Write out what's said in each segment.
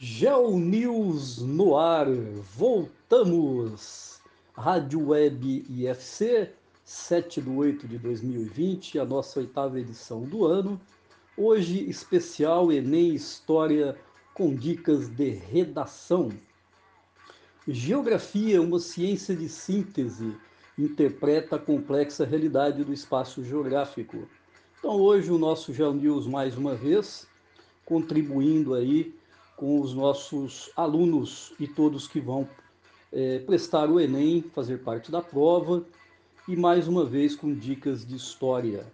Geo News no ar, voltamos! Rádio Web IFC, 7 de 8 de 2020, a nossa oitava edição do ano. Hoje, especial Enem História com dicas de redação. Geografia, uma ciência de síntese, interpreta a complexa realidade do espaço geográfico. Então, hoje, o nosso Geo News, mais uma vez, contribuindo aí com os nossos alunos e todos que vão é, prestar o Enem, fazer parte da prova e mais uma vez com dicas de história.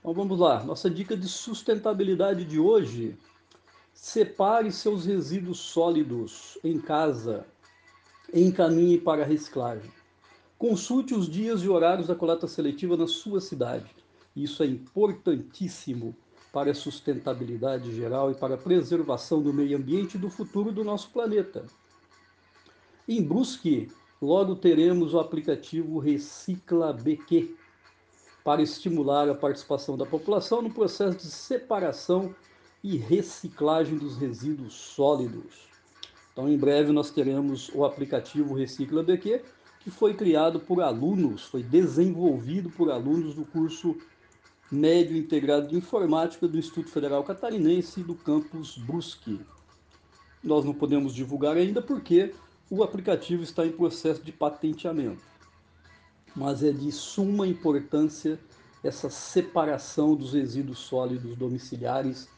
Então vamos lá, nossa dica de sustentabilidade de hoje: separe seus resíduos sólidos em casa, encaminhe para a reciclagem. Consulte os dias e horários da coleta seletiva na sua cidade. Isso é importantíssimo para a sustentabilidade geral e para a preservação do meio ambiente e do futuro do nosso planeta. Em Brusque, logo teremos o aplicativo Recicla BQ para estimular a participação da população no processo de separação e reciclagem dos resíduos sólidos. Então, em breve nós teremos o aplicativo Recicla BQ, que foi criado por alunos, foi desenvolvido por alunos do curso médio integrado de informática do Instituto Federal Catarinense do campus Brusque. Nós não podemos divulgar ainda porque o aplicativo está em processo de patenteamento. Mas é de suma importância essa separação dos resíduos sólidos domiciliares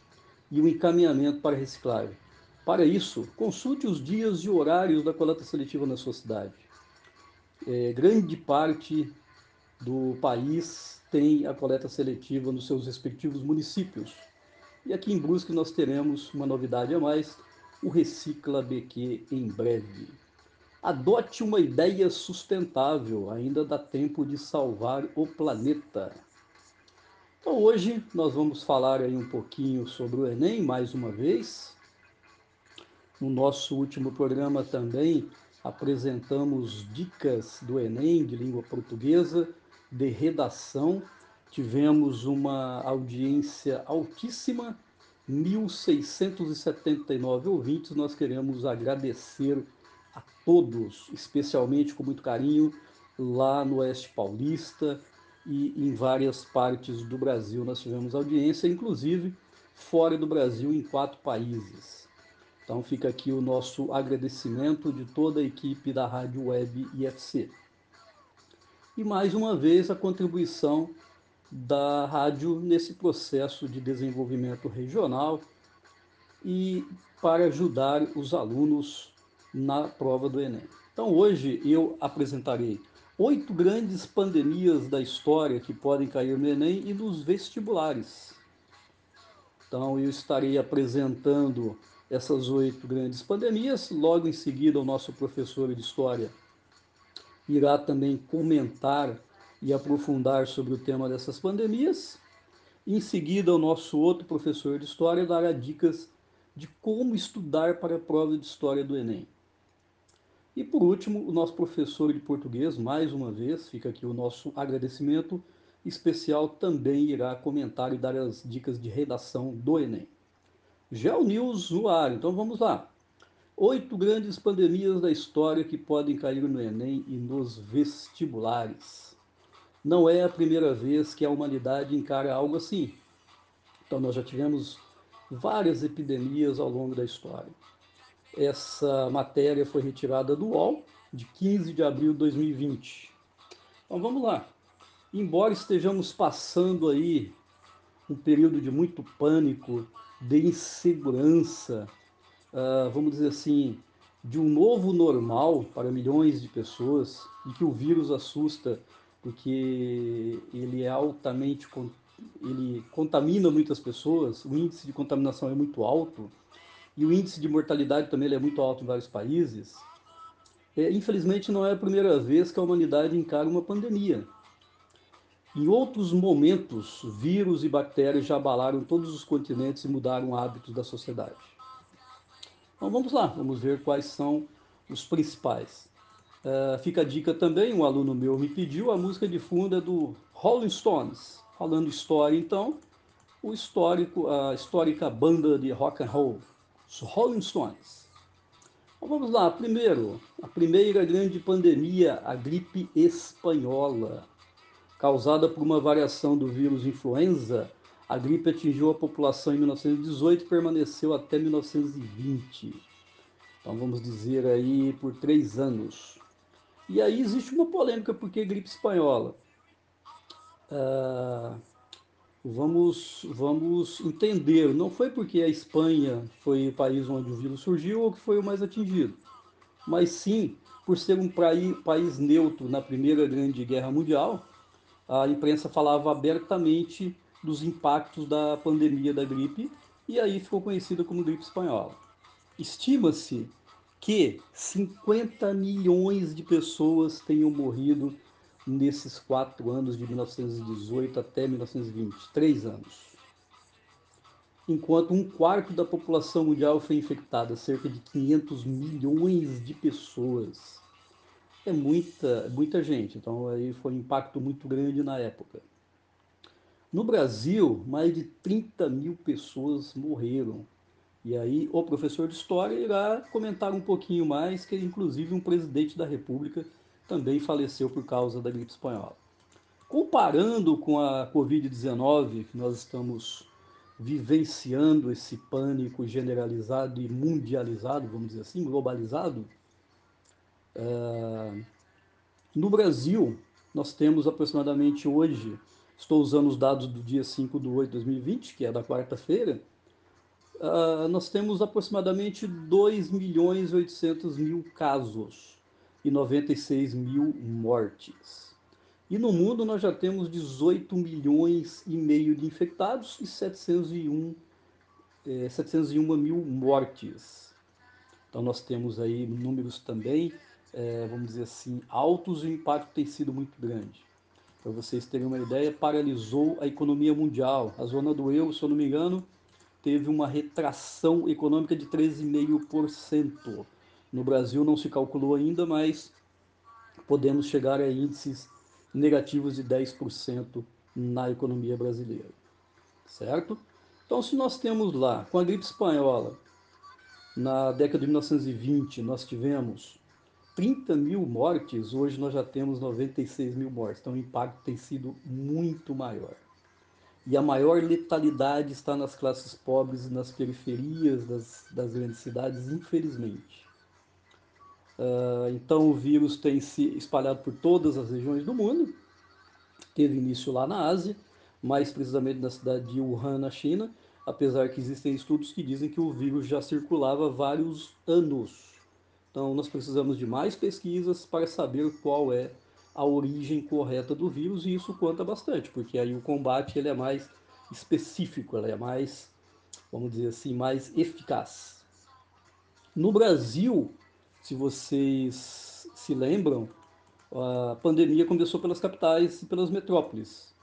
e o encaminhamento para reciclagem. Para isso, consulte os dias e horários da coleta seletiva na sua cidade. É, grande parte do país tem a coleta seletiva nos seus respectivos municípios. E aqui em Brusque nós teremos uma novidade a mais, o Recicla BQ em breve. Adote uma ideia sustentável, ainda dá tempo de salvar o planeta. Então hoje nós vamos falar aí um pouquinho sobre o Enem mais uma vez. No nosso último programa também apresentamos dicas do Enem de língua portuguesa de redação. Tivemos uma audiência altíssima, 1.679 ouvintes. Nós queremos agradecer a todos, especialmente com muito carinho, lá no Oeste Paulista e em várias partes do Brasil. Nós tivemos audiência, inclusive fora do Brasil, em quatro países. Então fica aqui o nosso agradecimento de toda a equipe da Rádio Web IFC e mais uma vez a contribuição da rádio nesse processo de desenvolvimento regional e para ajudar os alunos na prova do Enem. Então hoje eu apresentarei oito grandes pandemias da história que podem cair no Enem e nos vestibulares. Então eu estarei apresentando essas oito grandes pandemias, logo em seguida o nosso professor de história irá também comentar e aprofundar sobre o tema dessas pandemias. Em seguida, o nosso outro professor de História dará dicas de como estudar para a prova de História do Enem. E por último, o nosso professor de português, mais uma vez, fica aqui o nosso agradecimento especial, também irá comentar e dar as dicas de redação do Enem. Geo News no ar, então vamos lá. Oito grandes pandemias da história que podem cair no Enem e nos vestibulares. Não é a primeira vez que a humanidade encara algo assim. Então, nós já tivemos várias epidemias ao longo da história. Essa matéria foi retirada do UOL, de 15 de abril de 2020. Então, vamos lá. Embora estejamos passando aí um período de muito pânico, de insegurança, uh, vamos dizer assim, de um novo normal para milhões de pessoas e que o vírus assusta porque ele é altamente ele contamina muitas pessoas, o índice de contaminação é muito alto e o índice de mortalidade também é muito alto em vários países. É, infelizmente não é a primeira vez que a humanidade encara uma pandemia. Em outros momentos, vírus e bactérias já abalaram todos os continentes e mudaram hábitos da sociedade. Então vamos lá, vamos ver quais são os principais. Uh, fica a dica também, um aluno meu me pediu, a música de fundo é do Rolling Stones. Falando história, então, o histórico, a histórica banda de rock and roll. Os Rolling Stones. Então, vamos lá, primeiro, a primeira grande pandemia, a gripe espanhola. Causada por uma variação do vírus influenza, a gripe atingiu a população em 1918 e permaneceu até 1920. Então vamos dizer aí por três anos. E aí existe uma polêmica porque gripe espanhola. Uh, vamos, vamos entender, não foi porque a Espanha foi o país onde o vírus surgiu ou que foi o mais atingido, mas sim por ser um país neutro na Primeira Grande Guerra Mundial, a imprensa falava abertamente dos impactos da pandemia da gripe e aí ficou conhecida como gripe espanhola. Estima-se que 50 milhões de pessoas tenham morrido nesses quatro anos, de 1918 até 1920, três anos. Enquanto um quarto da população mundial foi infectada, cerca de 500 milhões de pessoas. É muita, muita gente, então aí foi um impacto muito grande na época. No Brasil, mais de 30 mil pessoas morreram. E aí o professor de História irá comentar um pouquinho mais, que inclusive um presidente da República também faleceu por causa da gripe espanhola. Comparando com a Covid-19, que nós estamos vivenciando esse pânico generalizado e mundializado, vamos dizer assim, globalizado, uh, no Brasil, nós temos aproximadamente hoje estou usando os dados do dia 5 de 8 de 2020, que é da quarta-feira, uh, nós temos aproximadamente 2 milhões e 800 mil casos e 96 mil mortes. E no mundo nós já temos 18 milhões e meio de infectados e 701, é, 701 mil mortes. Então nós temos aí números também, é, vamos dizer assim, altos e o impacto tem sido muito grande para vocês terem uma ideia, paralisou a economia mundial. A zona do euro, se eu não me engano, teve uma retração econômica de 13,5%. No Brasil não se calculou ainda, mas podemos chegar a índices negativos de 10% na economia brasileira. Certo? Então, se nós temos lá, com a gripe espanhola, na década de 1920, nós tivemos 30 mil mortes, hoje nós já temos 96 mil mortes. Então o impacto tem sido muito maior. E a maior letalidade está nas classes pobres e nas periferias das, das grandes cidades, infelizmente. Uh, então o vírus tem se espalhado por todas as regiões do mundo. Teve início lá na Ásia, mais precisamente na cidade de Wuhan, na China, apesar que existem estudos que dizem que o vírus já circulava há vários anos então, nós precisamos de mais pesquisas para saber qual é a origem correta do vírus e isso conta bastante, porque aí o combate ele é mais específico, ele é mais, vamos dizer assim, mais eficaz. No Brasil, se vocês se lembram, a pandemia começou pelas capitais e pelas metrópoles.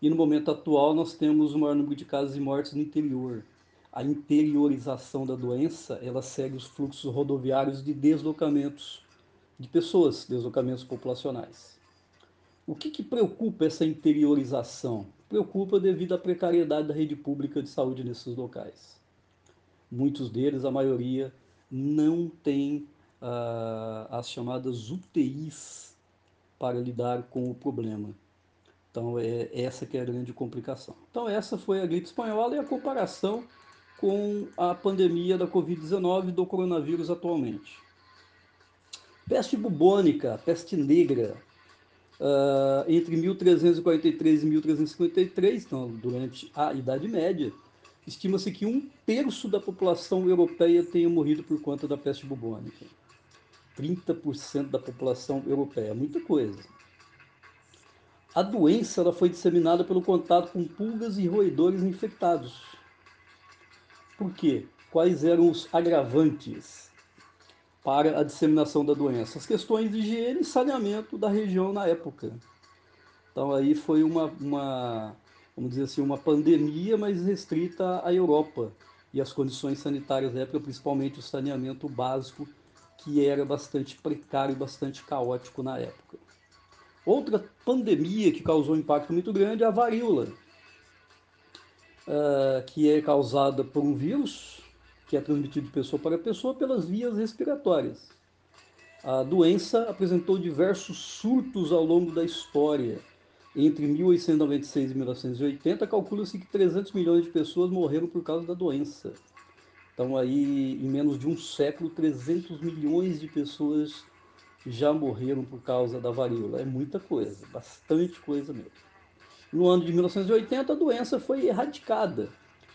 E no momento atual nós temos o maior número de casos e mortes no interior a interiorização da doença, ela segue os fluxos rodoviários de deslocamentos de pessoas, deslocamentos populacionais. O que, que preocupa essa interiorização? Preocupa devido à precariedade da rede pública de saúde nesses locais. Muitos deles, a maioria, não tem ah, as chamadas UTIs para lidar com o problema. Então, é essa que é a grande complicação. Então, essa foi a gripe espanhola e a comparação com a pandemia da Covid-19 do coronavírus atualmente. Peste bubônica, peste negra, uh, entre 1343 e 1353, então, durante a Idade Média, estima-se que um terço da população europeia tenha morrido por conta da peste bubônica. 30% da população europeia, muita coisa. A doença ela foi disseminada pelo contato com pulgas e roedores infectados por quê? Quais eram os agravantes para a disseminação da doença? As questões de higiene e saneamento da região na época. Então aí foi uma, uma vamos dizer assim, uma pandemia, mas restrita à Europa e as condições sanitárias da época, principalmente o saneamento básico, que era bastante precário bastante caótico na época. Outra pandemia que causou um impacto muito grande é a varíola, uh, que é causada por um vírus que é transmitido de pessoa para pessoa pelas vias respiratórias. A doença apresentou diversos surtos ao longo da história. Entre 1896 e 1980, calcula-se que 300 milhões de pessoas morreram por causa da doença. Então, aí, em menos de um século, 300 milhões de pessoas já morreram por causa da varíola. É muita coisa, bastante coisa mesmo. No ano de 1980, a doença foi erradicada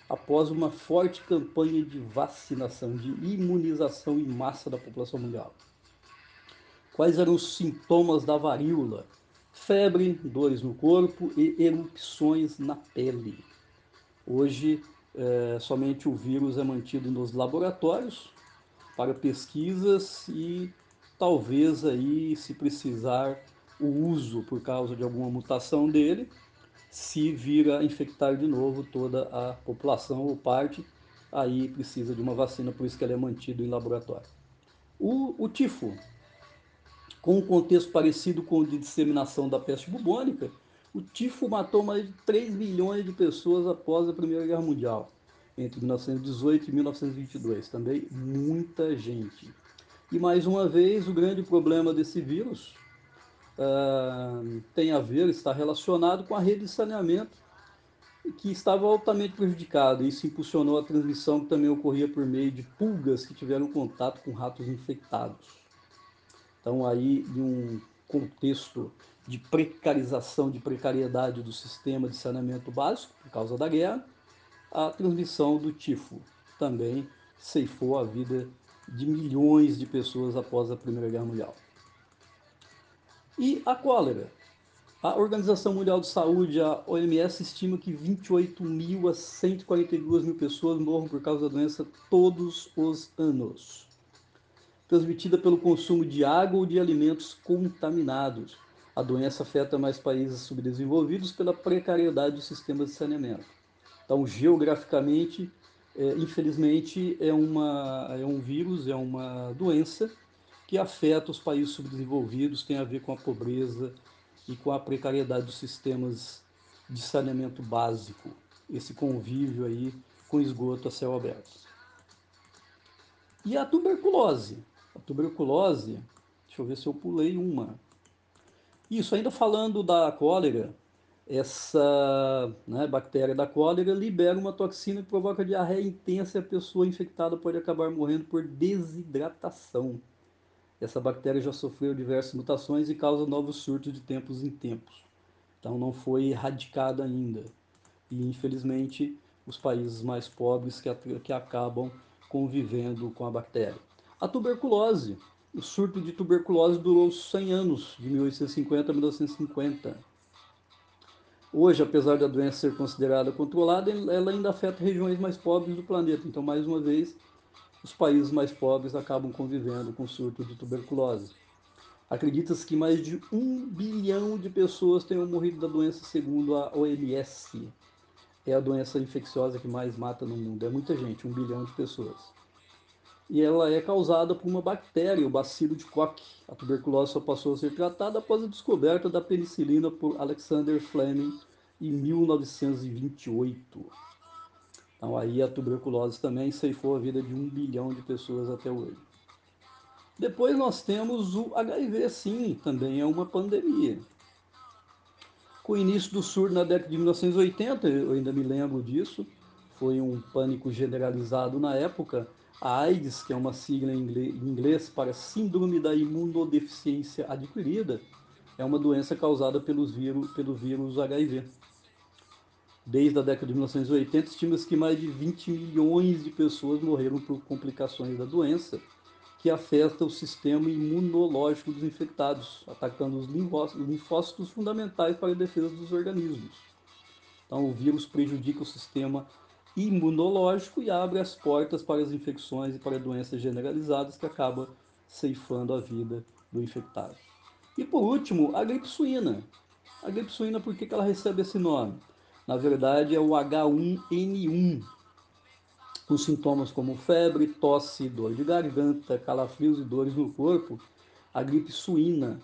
após uma forte campanha de vacinação, de imunização em massa da população mundial. Quais eram os sintomas da varíola? Febre, dores no corpo e erupções na pele. Hoje, é, somente o vírus é mantido nos laboratórios para pesquisas e talvez aí, se precisar, o uso por causa de alguma mutação dele, se vir a infectar de novo toda a população ou parte, aí precisa de uma vacina, por isso que ele é mantido em laboratório. O, o tifo, com um contexto parecido com o de disseminação da peste bubônica, o tifo matou mais de 3 milhões de pessoas após a Primeira Guerra Mundial, entre 1918 e 1922. Também muita gente. E mais uma vez, o grande problema desse vírus tem a ver, está relacionado com a rede de saneamento que estava altamente prejudicada. Isso impulsionou a transmissão que também ocorria por meio de pulgas que tiveram contato com ratos infectados. Então, aí, em um contexto de precarização, de precariedade do sistema de saneamento básico, por causa da guerra, a transmissão do tifo também ceifou a vida de milhões de pessoas após a Primeira Guerra Mundial. E a cólera. A Organização Mundial de Saúde, a OMS, estima que 28 mil a 142 mil pessoas morram por causa da doença todos os anos. Transmitida pelo consumo de água ou de alimentos contaminados. A doença afeta mais países subdesenvolvidos pela precariedade dos sistemas de saneamento. Então, geograficamente, é, infelizmente, é, uma, é um vírus, é uma doença que afeta os países subdesenvolvidos, tem a ver com a pobreza e com a precariedade dos sistemas de saneamento básico, esse convívio aí com esgoto a céu aberto. E a tuberculose? A tuberculose, deixa eu ver se eu pulei uma. Isso, ainda falando da cólera, essa né, bactéria da cólera libera uma toxina que provoca diarreia intensa e a pessoa infectada pode acabar morrendo por desidratação. Essa bactéria já sofreu diversas mutações e causa novos surtos de tempos em tempos. Então não foi erradicada ainda. E infelizmente os países mais pobres que, que acabam convivendo com a bactéria. A tuberculose. O surto de tuberculose durou 100 anos, de 1850 a 1950. Hoje, apesar da doença ser considerada controlada, ela ainda afeta regiões mais pobres do planeta. Então, mais uma vez, os países mais pobres acabam convivendo com surto de tuberculose. Acredita-se que mais de um bilhão de pessoas tenham morrido da doença, segundo a OMS. É a doença infecciosa que mais mata no mundo. É muita gente, um bilhão de pessoas. E ela é causada por uma bactéria, o bacilo de Koch. A tuberculose só passou a ser tratada após a descoberta da penicilina por Alexander Fleming em 1928. Então aí a tuberculose também ceifou a vida de um bilhão de pessoas até hoje. Depois nós temos o HIV, sim, também é uma pandemia. Com o início do surto na década de 1980, eu ainda me lembro disso, foi um pânico generalizado na época. A AIDS, que é uma sigla em inglês para Síndrome da Imunodeficiência Adquirida, é uma doença causada pelos vírus, pelo vírus HIV. Desde a década de 1980, estima-se que mais de 20 milhões de pessoas morreram por complicações da doença, que afeta o sistema imunológico dos infectados, atacando os linfócitos fundamentais para a defesa dos organismos. Então, o vírus prejudica o sistema imunológico e abre as portas para as infecções e para doenças generalizadas que acaba ceifando a vida do infectado. E por último, a gripe suína. A gripe suína, por que ela recebe esse nome? Na verdade, é o H1N1, com sintomas como febre, tosse, dor de garganta, calafrios e dores no corpo. A gripe suína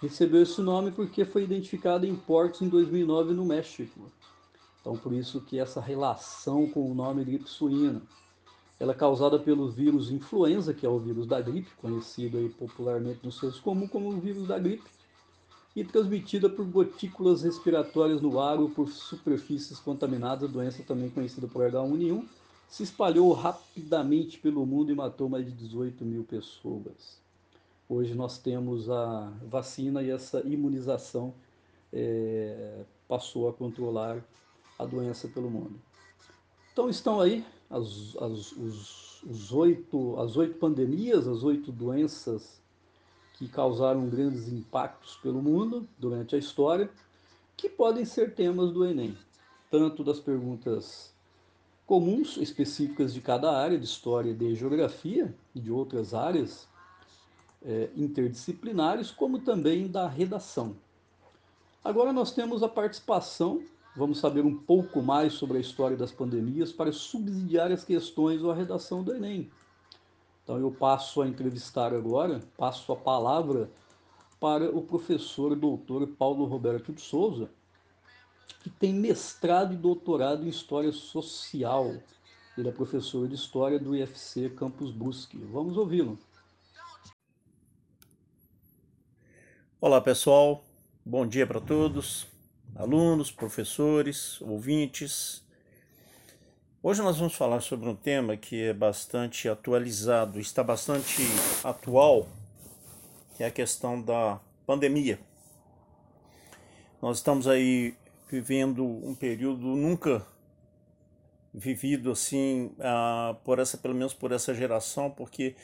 recebeu esse nome porque foi identificada em portos em 2009 no México. Então, por isso que essa relação com o nome gripe suína. Ela é causada pelo vírus influenza, que é o vírus da gripe, conhecido aí popularmente no senso comum como o vírus da gripe, e transmitida por gotículas respiratórias no ar ou por superfícies contaminadas, doença também conhecida por H1N1, se espalhou rapidamente pelo mundo e matou mais de 18 mil pessoas. Hoje nós temos a vacina e essa imunização é, passou a controlar a doença pelo mundo. Então estão aí as, as, os, os oito, as oito pandemias, as oito doenças que causaram grandes impactos pelo mundo durante a história, que podem ser temas do Enem, tanto das perguntas comuns específicas de cada área de história e de geografia e de outras áreas é, interdisciplinares, como também da redação. Agora nós temos a participação, vamos saber um pouco mais sobre a história das pandemias para subsidiar as questões ou a redação do Enem. Então eu passo a entrevistar agora, passo a palavra para o professor doutor Paulo Roberto de Souza, que tem mestrado e doutorado em História Social. Ele é professor de História do IFC Campus Brusque. Vamos ouvi-lo. Olá, pessoal. Bom dia para todos, alunos, professores, ouvintes. Hoje nós vamos falar sobre um tema que é bastante atualizado, está bastante atual, que é a questão da pandemia. Nós estamos aí vivendo um período nunca vivido assim uh, por essa pelo menos por essa geração porque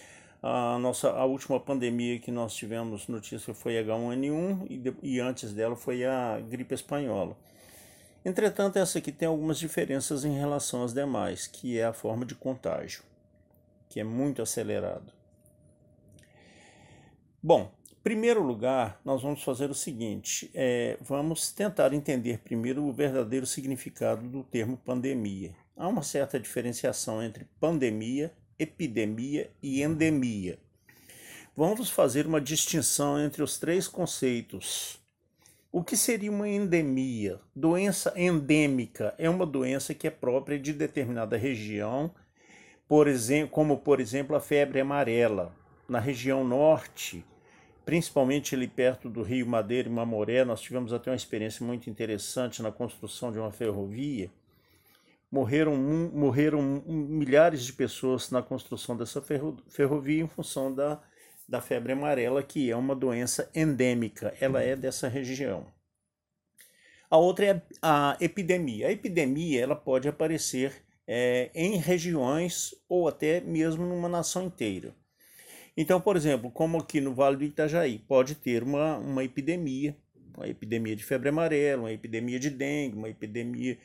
a nossa a última pandemia que nós tivemos notícia foi H1N1 e, de, e antes dela foi a gripe espanhola. Entretanto, essa aqui tem algumas diferenças em relação às demais, que é a forma de contágio, que é muito acelerado. Bom, em primeiro lugar, nós vamos fazer o seguinte: é, vamos tentar entender primeiro o verdadeiro significado do termo pandemia. Há uma certa diferenciação entre pandemia epidemia e endemia. Vamos fazer uma distinção entre os três conceitos. O que seria uma endemia? Doença endêmica é uma doença que é própria de determinada região, por exemplo, como por exemplo a febre amarela. Na região norte, principalmente ali perto do Rio Madeira e Mamoré, nós tivemos até uma experiência muito interessante na construção de uma ferrovia morreram, morreram milhares de pessoas na construção dessa ferrovia em função da, da febre amarela, que é uma doença endêmica, ela é dessa região. A outra é a epidemia. A epidemia ela pode aparecer é, em regiões ou até mesmo numa nação inteira. Então, por exemplo, como aqui no Vale do Itajaí, pode ter uma, uma epidemia, uma epidemia de febre amarela, uma epidemia de dengue, uma epidemia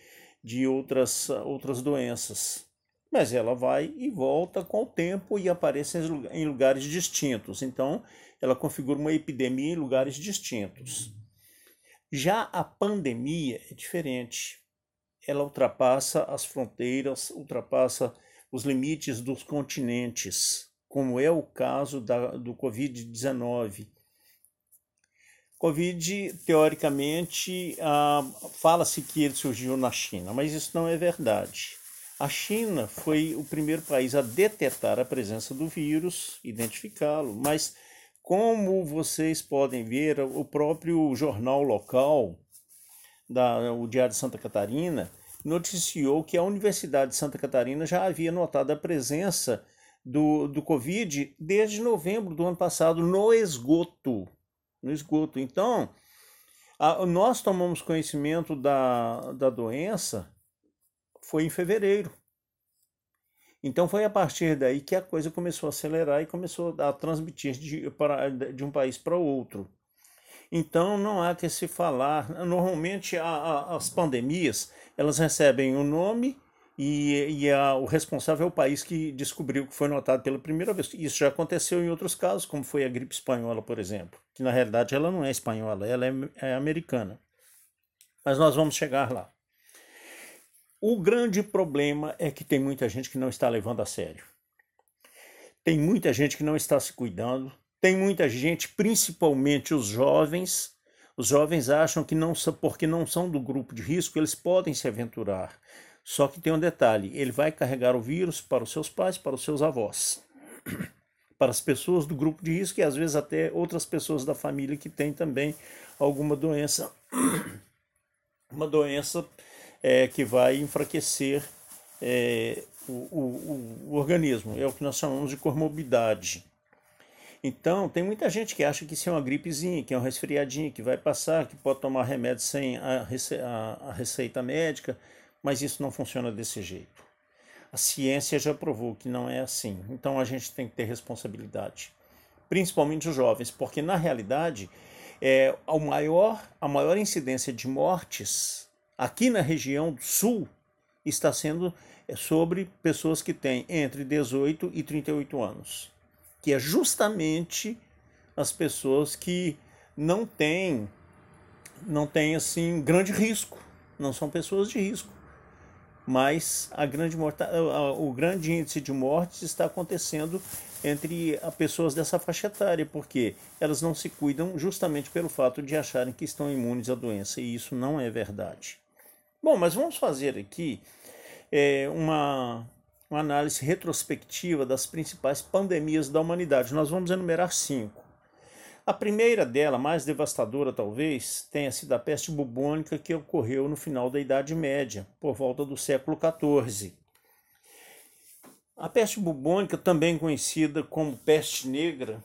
de outras, outras doenças. Mas ela vai e volta com o tempo e aparece em lugares distintos. Então, ela configura uma epidemia em lugares distintos. Já a pandemia é diferente. Ela ultrapassa as fronteiras, ultrapassa os limites dos continentes, como é o caso da, do Covid-19, Covid, teoricamente, ah, fala-se que ele surgiu na China, mas isso não é verdade. A China foi o primeiro país a detectar a presença do vírus, identificá-lo, mas como vocês podem ver, o próprio jornal local, da, o Diário de Santa Catarina, noticiou que a Universidade de Santa Catarina já havia notado a presença do, do Covid desde novembro do ano passado no esgoto no esgoto. Então, a, nós tomamos conhecimento da, da doença foi em fevereiro. Então foi a partir daí que a coisa começou a acelerar e começou a transmitir de, para, de um país para outro. Então não há que se falar. Normalmente a, a, as pandemias elas recebem o um nome e, e a, o responsável é o país que descobriu que foi notado pela primeira vez. Isso já aconteceu em outros casos, como foi a gripe espanhola, por exemplo, que na realidade ela não é espanhola, ela é, é americana. Mas nós vamos chegar lá. O grande problema é que tem muita gente que não está levando a sério. Tem muita gente que não está se cuidando, tem muita gente, principalmente os jovens, os jovens acham que não porque não são do grupo de risco, eles podem se aventurar. Só que tem um detalhe: ele vai carregar o vírus para os seus pais, para os seus avós, para as pessoas do grupo de risco e às vezes até outras pessoas da família que têm também alguma doença, uma doença é, que vai enfraquecer é, o, o, o organismo. É o que nós chamamos de comorbidade. Então, tem muita gente que acha que isso é uma gripezinha, que é um resfriadinho, que vai passar, que pode tomar remédio sem a, rece a, a receita médica, mas isso não funciona desse jeito. A ciência já provou que não é assim. Então, a gente tem que ter responsabilidade, principalmente os jovens, porque na realidade é, a, maior, a maior incidência de mortes aqui na região do sul está sendo é, sobre pessoas que têm entre 18 e 38 anos que é justamente as pessoas que não têm não têm assim grande risco, não são pessoas de risco. Mas a grande o grande índice de mortes está acontecendo entre as pessoas dessa faixa etária, porque elas não se cuidam justamente pelo fato de acharem que estão imunes à doença, e isso não é verdade. Bom, mas vamos fazer aqui é, uma, uma análise retrospectiva das principais pandemias da humanidade. Nós vamos enumerar cinco. A primeira dela, mais devastadora talvez, tenha sido a peste bubônica que ocorreu no final da Idade Média, por volta do século XIV. A peste bubônica, também conhecida como peste negra,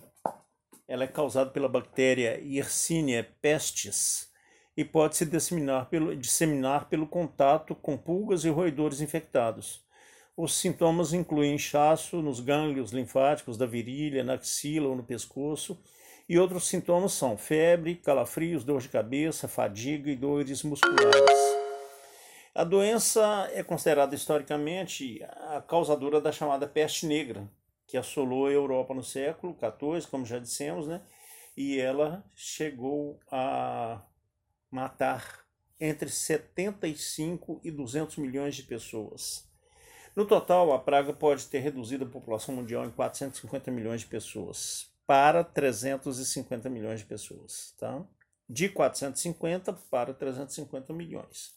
ela é causada pela bactéria Yersinia pestis e pode se disseminar pelo, disseminar pelo contato com pulgas e roedores infectados. Os sintomas incluem inchaço nos gânglios linfáticos da virilha, na axila ou no pescoço, e outros sintomas são febre, calafrios, dor de cabeça, fadiga e dores musculares. A doença é considerada historicamente a causadora da chamada peste negra, que assolou a Europa no século XIV, como já dissemos, né? e ela chegou a matar entre 75 e 200 milhões de pessoas. No total, a praga pode ter reduzido a população mundial em 450 milhões de pessoas para 350 milhões de pessoas, tá? De 450 para 350 milhões.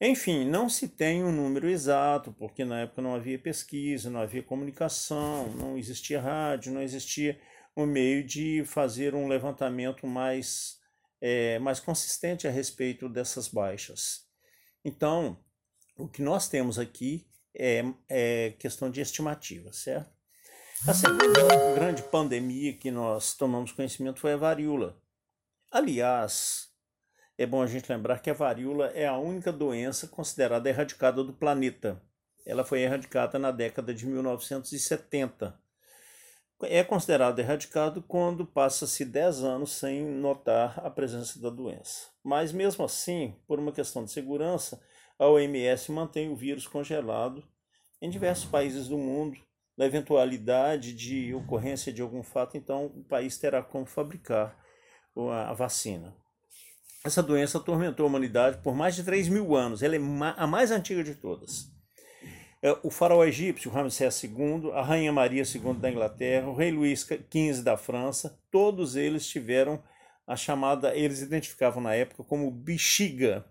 Enfim, não se tem um número exato, porque na época não havia pesquisa, não havia comunicação, não existia rádio, não existia um meio de fazer um levantamento mais, é, mais consistente a respeito dessas baixas. Então, o que nós temos aqui é, é questão de estimativa, certo? A segunda grande pandemia que nós tomamos conhecimento foi a varíola. Aliás, é bom a gente lembrar que a varíola é a única doença considerada erradicada do planeta. Ela foi erradicada na década de 1970. É considerado erradicado quando passa-se 10 anos sem notar a presença da doença. Mas mesmo assim, por uma questão de segurança, a OMS mantém o vírus congelado em diversos países do mundo. Na eventualidade de ocorrência de algum fato, então o país terá como fabricar a vacina. Essa doença atormentou a humanidade por mais de 3 mil anos. Ela é a mais antiga de todas. É, o faraó egípcio Ramsés II, a rainha Maria II da Inglaterra, o rei Luís XV da França, todos eles tiveram a chamada, eles identificavam na época como bexiga,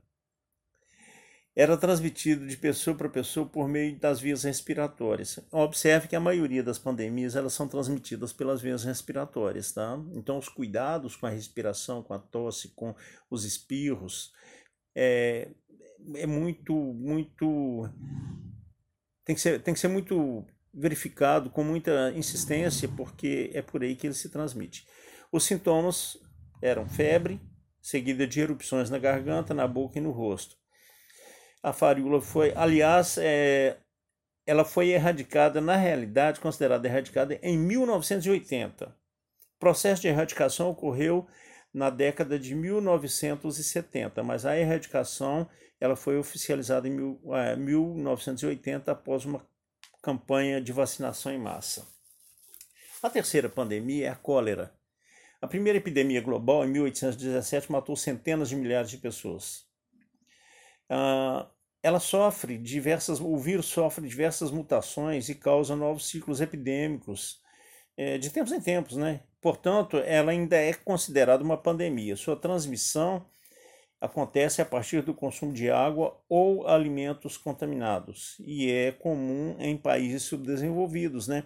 era transmitido de pessoa para pessoa por meio das vias respiratórias. Observe que a maioria das pandemias elas são transmitidas pelas vias respiratórias, tá? Então os cuidados com a respiração, com a tosse, com os espirros é, é muito, muito tem que ser, tem que ser muito verificado com muita insistência, porque é por aí que ele se transmite. Os sintomas eram febre, seguida de erupções na garganta, na boca e no rosto a varíola foi, aliás, é, ela foi erradicada, na realidade, considerada erradicada em 1980. O processo de erradicação ocorreu na década de 1970, mas a erradicação ela foi oficializada em mil, é, 1980 após uma campanha de vacinação em massa. A terceira pandemia é a cólera. A primeira epidemia global, em 1817, matou centenas de milhares de pessoas. Uh, ela sofre diversas, o vírus sofre diversas mutações e causa novos ciclos epidêmicos é, de tempos em tempos, né? Portanto, ela ainda é considerada uma pandemia. Sua transmissão acontece a partir do consumo de água ou alimentos contaminados e é comum em países subdesenvolvidos, né?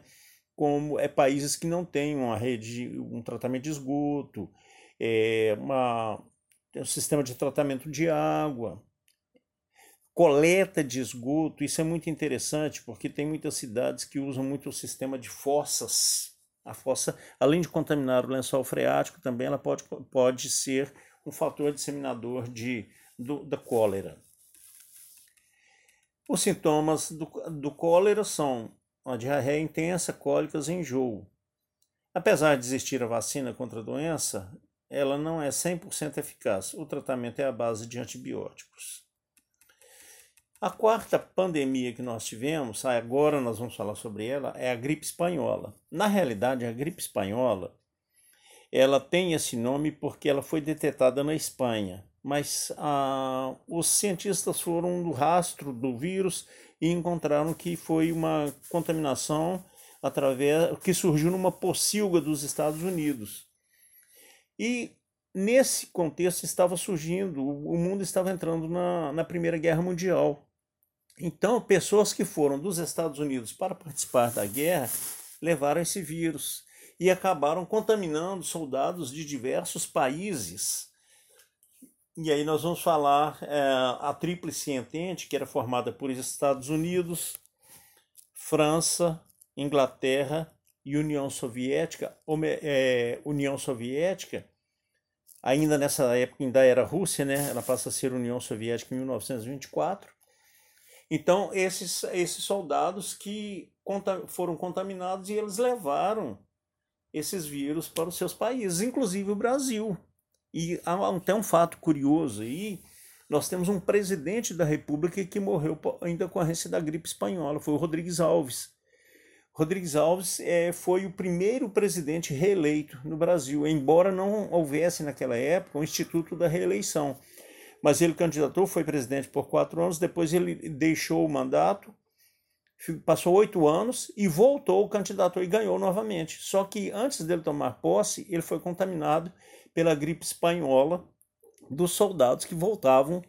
Como é países que não têm uma rede, um tratamento de esgoto, é, uma, um sistema de tratamento de água, coleta de esgoto. Isso é muito interessante porque tem muitas cidades que usam muito o sistema de fossas. A fossa, além de contaminar o lençol freático, também ela pode, pode ser um fator disseminador de, do, da cólera. Os sintomas do, do cólera são a diarreia intensa, cólicas e enjoo. Apesar de existir a vacina contra a doença, ela não é 100% eficaz. O tratamento é à base de antibióticos. A quarta pandemia que nós tivemos, agora nós vamos falar sobre ela, é a gripe espanhola. Na realidade, a gripe espanhola ela tem esse nome porque ela foi detectada na Espanha, mas ah, os cientistas foram no rastro do vírus e encontraram que foi uma contaminação através que surgiu numa pocilga dos Estados Unidos. E nesse contexto estava surgindo, o mundo estava entrando na, na Primeira Guerra Mundial. Então, pessoas que foram dos Estados Unidos para participar da guerra levaram esse vírus e acabaram contaminando soldados de diversos países. E aí nós vamos falar é, a Tríplice Entente, que era formada por Estados Unidos, França, Inglaterra e União Soviética, é, União Soviética, ainda nessa época ainda era Rússia, né? Ela passa a ser União Soviética em 1924. Então, esses, esses soldados que foram contaminados e eles levaram esses vírus para os seus países, inclusive o Brasil. E há até um fato curioso aí, nós temos um presidente da República que morreu em decorrência da gripe espanhola, foi o Rodrigues Alves. Rodrigues Alves é, foi o primeiro presidente reeleito no Brasil, embora não houvesse naquela época o Instituto da Reeleição. Mas ele candidatou, foi presidente por quatro anos, depois ele deixou o mandato passou oito anos e voltou, candidato e ganhou novamente. Só que antes dele tomar posse, ele foi contaminado pela gripe espanhola dos soldados que voltavam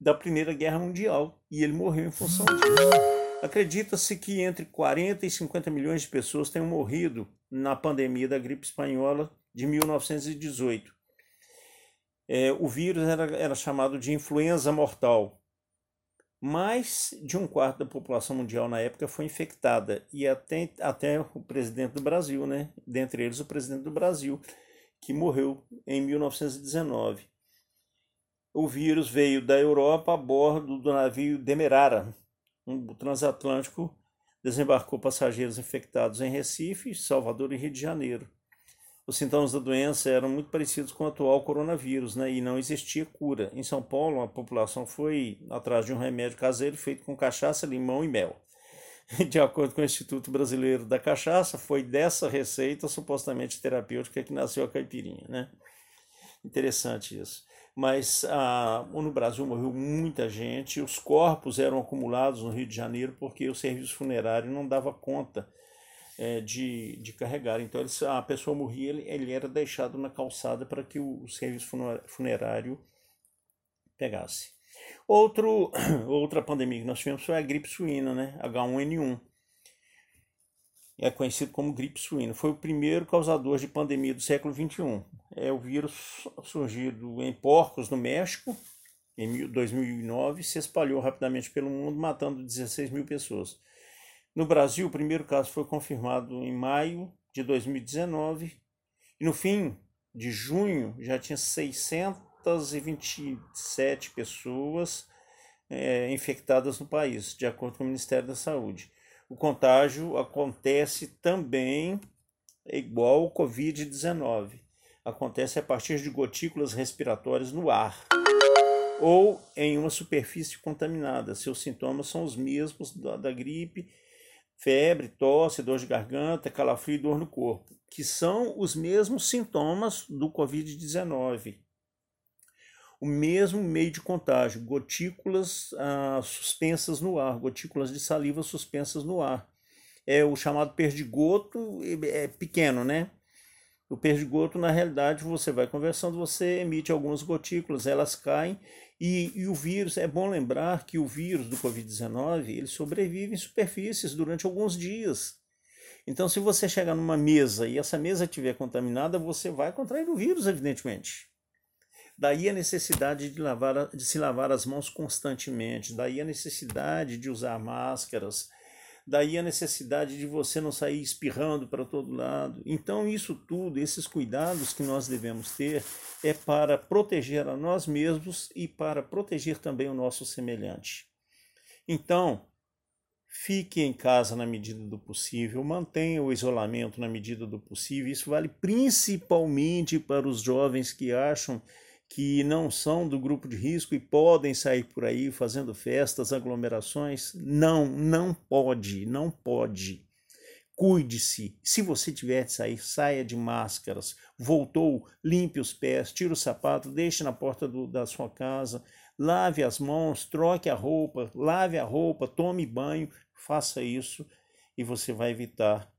da Primeira Guerra Mundial e ele morreu em função disso. Acredita-se que entre 40 e 50 milhões de pessoas tenham morrido na pandemia da gripe espanhola de 1918. É, o vírus era, era chamado de influenza mortal mais de um quarto da população mundial na época foi infectada e até, até o presidente do Brasil, né? Dentre eles o presidente do Brasil, que morreu em 1919. O vírus veio da Europa a bordo do navio Demerara, um transatlântico desembarcou passageiros infectados em Recife, Salvador e Rio de Janeiro os sintomas da doença eram muito parecidos com o atual coronavírus, né? E não existia cura. Em São Paulo, a população foi atrás de um remédio caseiro feito com cachaça, limão e mel. De acordo com o Instituto Brasileiro da Cachaça, foi dessa receita supostamente terapêutica que nasceu a caipirinha, né? Interessante isso. Mas ah, no Brasil morreu muita gente, os corpos eram acumulados no Rio de Janeiro porque o serviço funerário não dava conta é, de, de carregar. Então, ele, a pessoa morria, ele, ele era deixado na calçada para que o, o serviço funerário pegasse. Outro, outra pandemia que nós tivemos foi a gripe suína, né? H1N1. É conhecido como gripe suína. Foi o primeiro causador de pandemia do século XXI. É o vírus surgido em porcos no México em 2009 se espalhou rapidamente pelo mundo, matando 16 mil pessoas. No Brasil, o primeiro caso foi confirmado em maio de 2019 e no fim de junho já tinha 627 pessoas é, infectadas no país, de acordo com o Ministério da Saúde. O contágio acontece também igual ao Covid-19. Acontece a partir de gotículas respiratórias no ar ou em uma superfície contaminada. Seus sintomas são os mesmos da, da gripe febre, tosse, dor de garganta, calafrio e dor no corpo, que são os mesmos sintomas do Covid-19. O mesmo meio de contágio, gotículas ah, suspensas no ar, gotículas de saliva suspensas no ar. É o chamado perdigoto, é pequeno, né? O perdigoto, na realidade, você vai conversando, você emite algumas gotículas, elas caem e, e o vírus, é bom lembrar que o vírus do Covid-19, ele sobrevive em superfícies durante alguns dias. Então, se você chegar numa mesa e essa mesa estiver contaminada, você vai contrair o vírus, evidentemente. Daí a necessidade de, lavar, de se lavar as mãos constantemente, daí a necessidade de usar máscaras, daí a necessidade de você não sair espirrando para todo lado. Então, isso tudo, esses cuidados que nós devemos ter, é para proteger a nós mesmos e para proteger também o nosso semelhante. Então, fique em casa na medida do possível, mantenha o isolamento na medida do possível. Isso vale principalmente para os jovens que acham que não são do grupo de risco e podem sair por aí fazendo festas, aglomerações. Não, não pode, não pode. Cuide-se. Se você tiver de sair, saia de máscaras. Voltou, limpe os pés, tire o sapato, deixe na porta do, da sua casa. Lave as mãos, troque a roupa, lave a roupa, tome banho. Faça isso e você vai evitar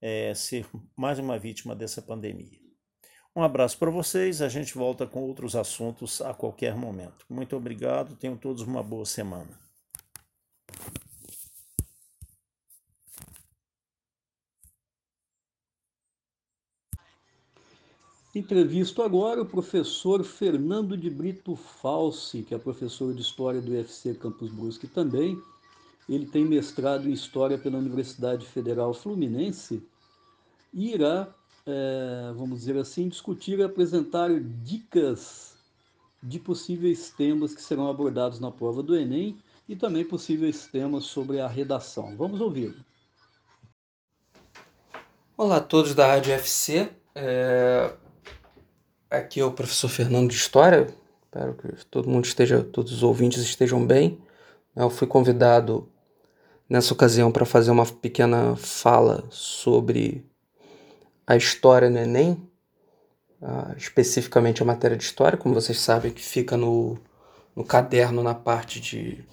é, ser mais uma vítima dessa pandemia. Um abraço para vocês, a gente volta com outros assuntos a qualquer momento. Muito obrigado, tenham todos uma boa semana. Entrevisto agora o professor Fernando de Brito Falsi, que é professor de História do UFC Campus Brusque também. Ele tem mestrado em História pela Universidade Federal Fluminense e irá é, vamos dizer assim, discutir e apresentar dicas de possíveis temas que serão abordados na prova do Enem e também possíveis temas sobre a redação. Vamos ouvir. Olá a todos da Rádio FC. É... Aqui é o professor Fernando de História. Espero que todo mundo esteja, todos os ouvintes estejam bem. Eu fui convidado nessa ocasião para fazer uma pequena fala sobre a história no Enem, uh, especificamente a matéria de história, como vocês sabem, que fica no, no caderno na parte de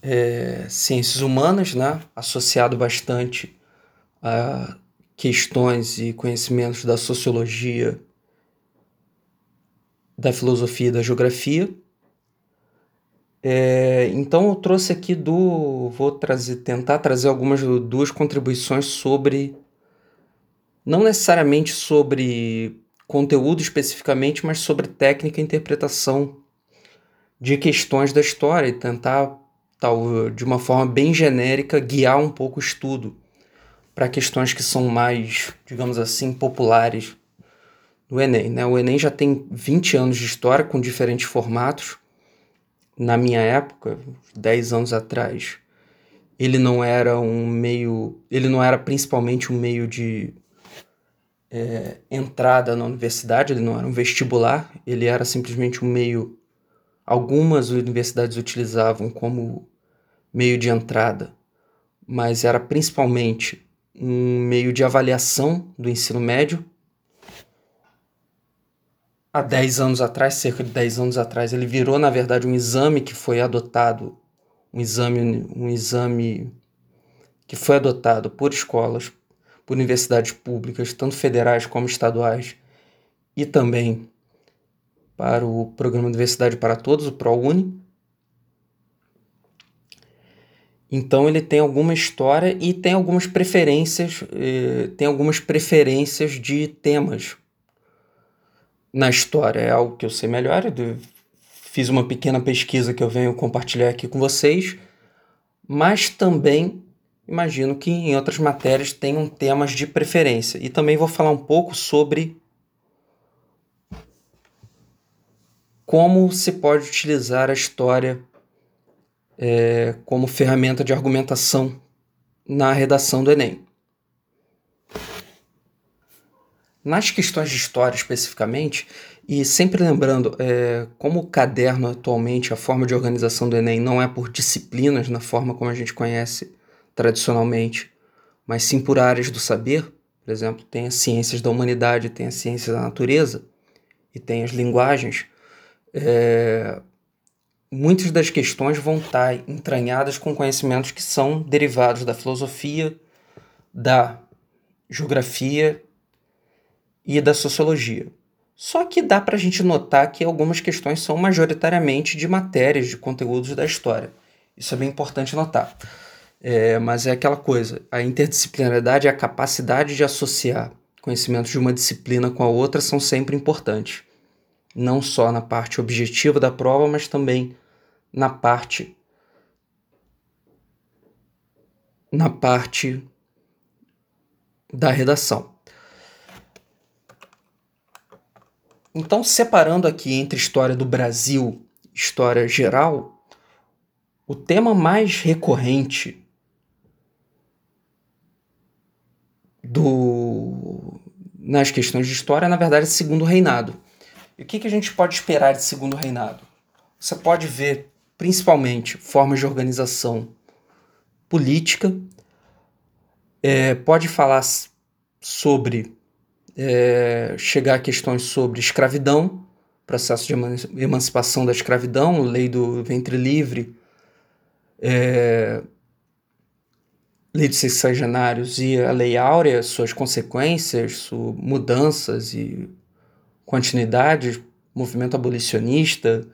é, ciências humanas, né? associado bastante a questões e conhecimentos da sociologia, da filosofia e da geografia. É, então eu trouxe aqui do. Vou trazer, tentar trazer algumas duas contribuições sobre não necessariamente sobre conteúdo especificamente, mas sobre técnica e interpretação de questões da história e tentar, tal, de uma forma bem genérica, guiar um pouco o estudo para questões que são mais, digamos assim, populares no Enem. Né? O Enem já tem 20 anos de história com diferentes formatos. Na minha época, 10 anos atrás, ele não era um meio, ele não era principalmente um meio de é, entrada na universidade, ele não era um vestibular, ele era simplesmente um meio. Algumas universidades utilizavam como meio de entrada, mas era principalmente um meio de avaliação do ensino médio. Há 10 anos atrás, cerca de 10 anos atrás, ele virou, na verdade, um exame que foi adotado, um exame, um exame que foi adotado por escolas por universidades públicas, tanto federais como estaduais, e também para o programa Universidade para Todos, o ProUni. Então ele tem alguma história e tem algumas preferências, eh, tem algumas preferências de temas na história. É algo que eu sei melhor, eu fiz uma pequena pesquisa que eu venho compartilhar aqui com vocês, mas também imagino que em outras matérias tenham temas de preferência. E também vou falar um pouco sobre como se pode utilizar a história é, como ferramenta de argumentação na redação do Enem. Nas questões de história especificamente, e sempre lembrando, é, como o caderno atualmente, a forma de organização do Enem não é por disciplinas na forma como a gente conhece tradicionalmente, mas sim por áreas do saber. Por exemplo, tem as ciências da humanidade, tem as ciências da natureza e tem as linguagens. É... Muitas das questões vão estar entranhadas com conhecimentos que são derivados da filosofia, da geografia e da sociologia. Só que dá para a gente notar que algumas questões são majoritariamente de matérias, de conteúdos da história. Isso é bem importante notar. É, mas é aquela coisa: a interdisciplinaridade e a capacidade de associar conhecimentos de uma disciplina com a outra são sempre importantes. Não só na parte objetiva da prova, mas também na parte na parte da redação. Então, separando aqui entre história do Brasil e história geral, o tema mais recorrente do nas questões de história, na verdade, segundo reinado. E o que, que a gente pode esperar de segundo reinado? Você pode ver, principalmente, formas de organização política, é, pode falar sobre é, chegar a questões sobre escravidão, processo de emancipação da escravidão, lei do ventre livre, é, lei dos e a lei áurea, suas consequências, suas mudanças e continuidades, movimento abolicionista,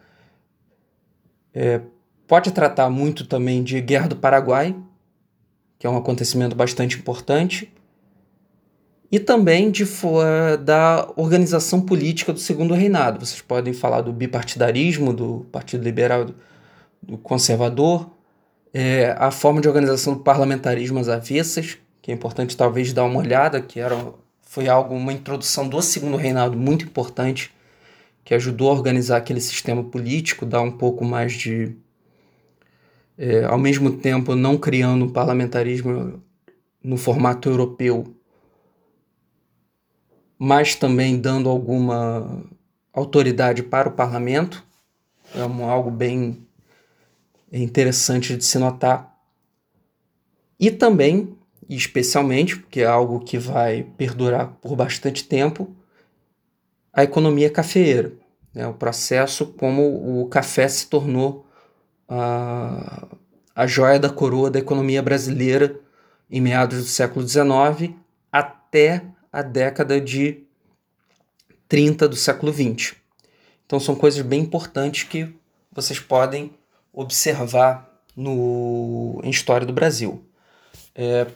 é, pode tratar muito também de Guerra do Paraguai, que é um acontecimento bastante importante, e também de da organização política do Segundo Reinado. Vocês podem falar do bipartidarismo, do Partido Liberal, do Conservador, é, a forma de organização do parlamentarismo às avessas, que é importante talvez dar uma olhada, que era, foi algo, uma introdução do Segundo Reinado muito importante, que ajudou a organizar aquele sistema político, dar um pouco mais de. É, ao mesmo tempo, não criando um parlamentarismo no formato europeu, mas também dando alguma autoridade para o parlamento. É algo bem interessante de se notar. E também, especialmente, porque é algo que vai perdurar por bastante tempo, a economia cafeeira. Né? O processo como o café se tornou a, a joia da coroa da economia brasileira em meados do século XIX até a década de 30 do século 20. Então são coisas bem importantes que vocês podem observar no, em História do Brasil. É,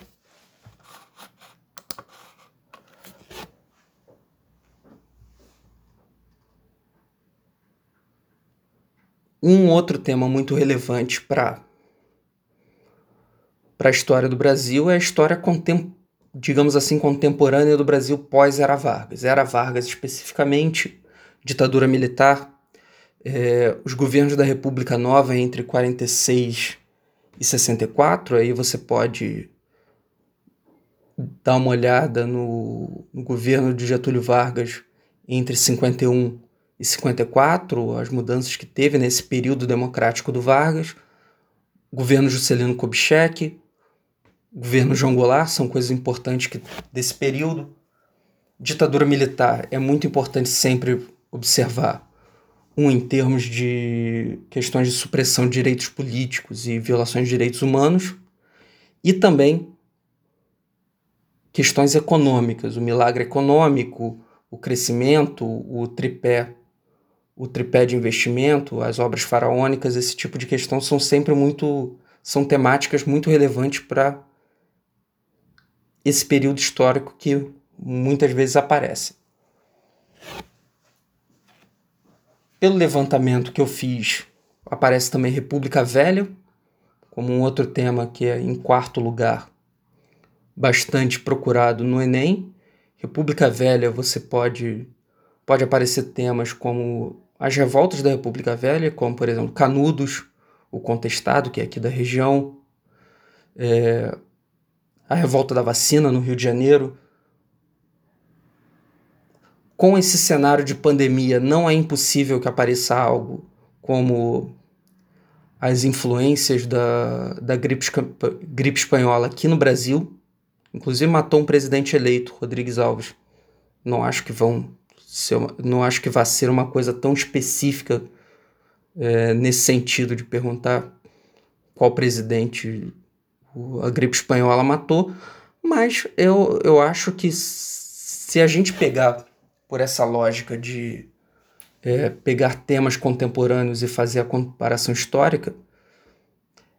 um outro tema muito relevante para para a história do Brasil é a história contemporânea digamos assim, contemporânea do Brasil pós-Era Vargas. Era Vargas, especificamente, ditadura militar, é, os governos da República Nova entre 46 e 64, aí você pode dar uma olhada no, no governo de Getúlio Vargas entre 51 e 54, as mudanças que teve nesse período democrático do Vargas, governo Juscelino Kubitschek, governo João Goulart são coisas importantes que, desse período. Ditadura militar é muito importante sempre observar. Um, em termos de questões de supressão de direitos políticos e violações de direitos humanos, e também questões econômicas, o milagre econômico, o crescimento, o tripé, o tripé de investimento, as obras faraônicas, esse tipo de questão são sempre muito são temáticas muito relevantes para esse período histórico que muitas vezes aparece. Pelo levantamento que eu fiz, aparece também República Velha, como um outro tema que é em quarto lugar, bastante procurado no Enem. República Velha, você pode pode aparecer temas como as revoltas da República Velha, como por exemplo Canudos, o Contestado, que é aqui da região, é, a revolta da vacina no Rio de Janeiro. Com esse cenário de pandemia, não é impossível que apareça algo como as influências da, da gripe, gripe espanhola aqui no Brasil. Inclusive matou um presidente eleito, Rodrigues Alves. Não acho que vão ser uma, não acho que vai ser uma coisa tão específica é, nesse sentido de perguntar qual presidente a gripe espanhola matou, mas eu, eu acho que se a gente pegar por essa lógica de é, pegar temas contemporâneos e fazer a comparação histórica,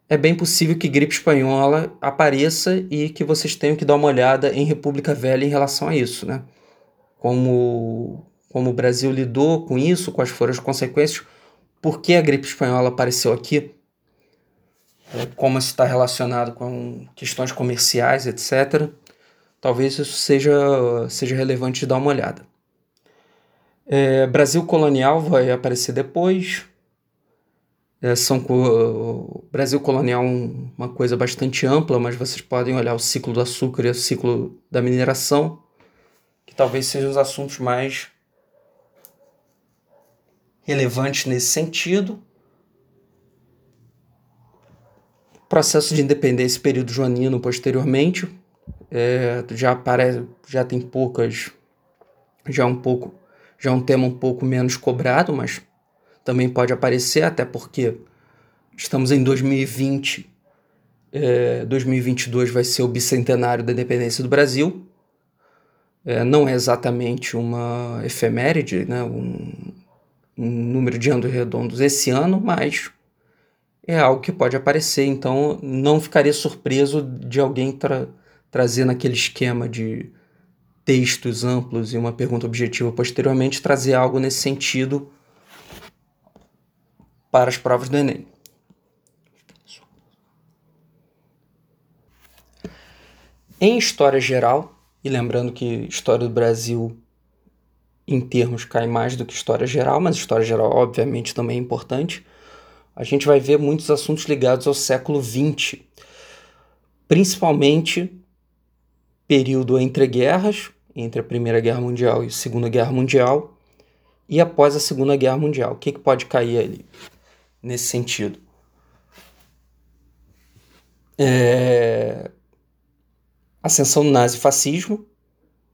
é bem possível que gripe espanhola apareça e que vocês tenham que dar uma olhada em República Velha em relação a isso, né? Como, como o Brasil lidou com isso, quais foram as consequências, por que a gripe espanhola apareceu aqui, é, como isso está relacionado com questões comerciais, etc. Talvez isso seja, seja relevante de dar uma olhada. É, Brasil colonial vai aparecer depois. É, são o Brasil colonial é uma coisa bastante ampla, mas vocês podem olhar o ciclo do açúcar e o ciclo da mineração, que talvez sejam os assuntos mais relevantes nesse sentido. Processo de independência, período joanino posteriormente, é, já aparece, já tem poucas, já um pouco, já é um tema um pouco menos cobrado, mas também pode aparecer, até porque estamos em 2020, é, 2022 vai ser o bicentenário da independência do Brasil. É, não é exatamente uma efeméride, né, um, um número de anos redondos esse ano, mas é algo que pode aparecer, então não ficaria surpreso de alguém tra trazer naquele esquema de textos amplos e uma pergunta objetiva posteriormente, trazer algo nesse sentido para as provas do Enem. Em história geral, e lembrando que história do Brasil em termos cai mais do que história geral, mas história geral obviamente também é importante, a gente vai ver muitos assuntos ligados ao século XX, principalmente período entre guerras, entre a Primeira Guerra Mundial e a Segunda Guerra Mundial, e após a Segunda Guerra Mundial. O que, que pode cair ali nesse sentido? É... Ascensão do nazifascismo,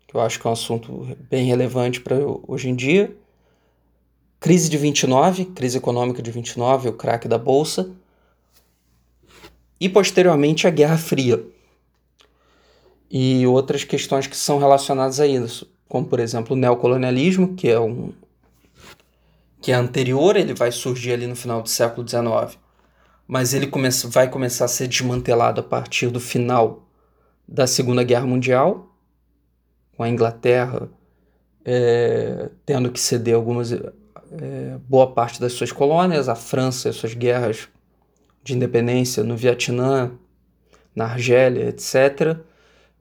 que eu acho que é um assunto bem relevante para hoje em dia. Crise de 29, crise econômica de 29, o craque da bolsa. E posteriormente a Guerra Fria, e outras questões que são relacionadas a isso, como por exemplo o neocolonialismo, que é um que é anterior, ele vai surgir ali no final do século XIX, mas ele começa, vai começar a ser desmantelado a partir do final da Segunda Guerra Mundial, com a Inglaterra é, tendo que ceder algumas é, boa parte das suas colônias, a França e suas guerras de independência no Vietnã, na Argélia, etc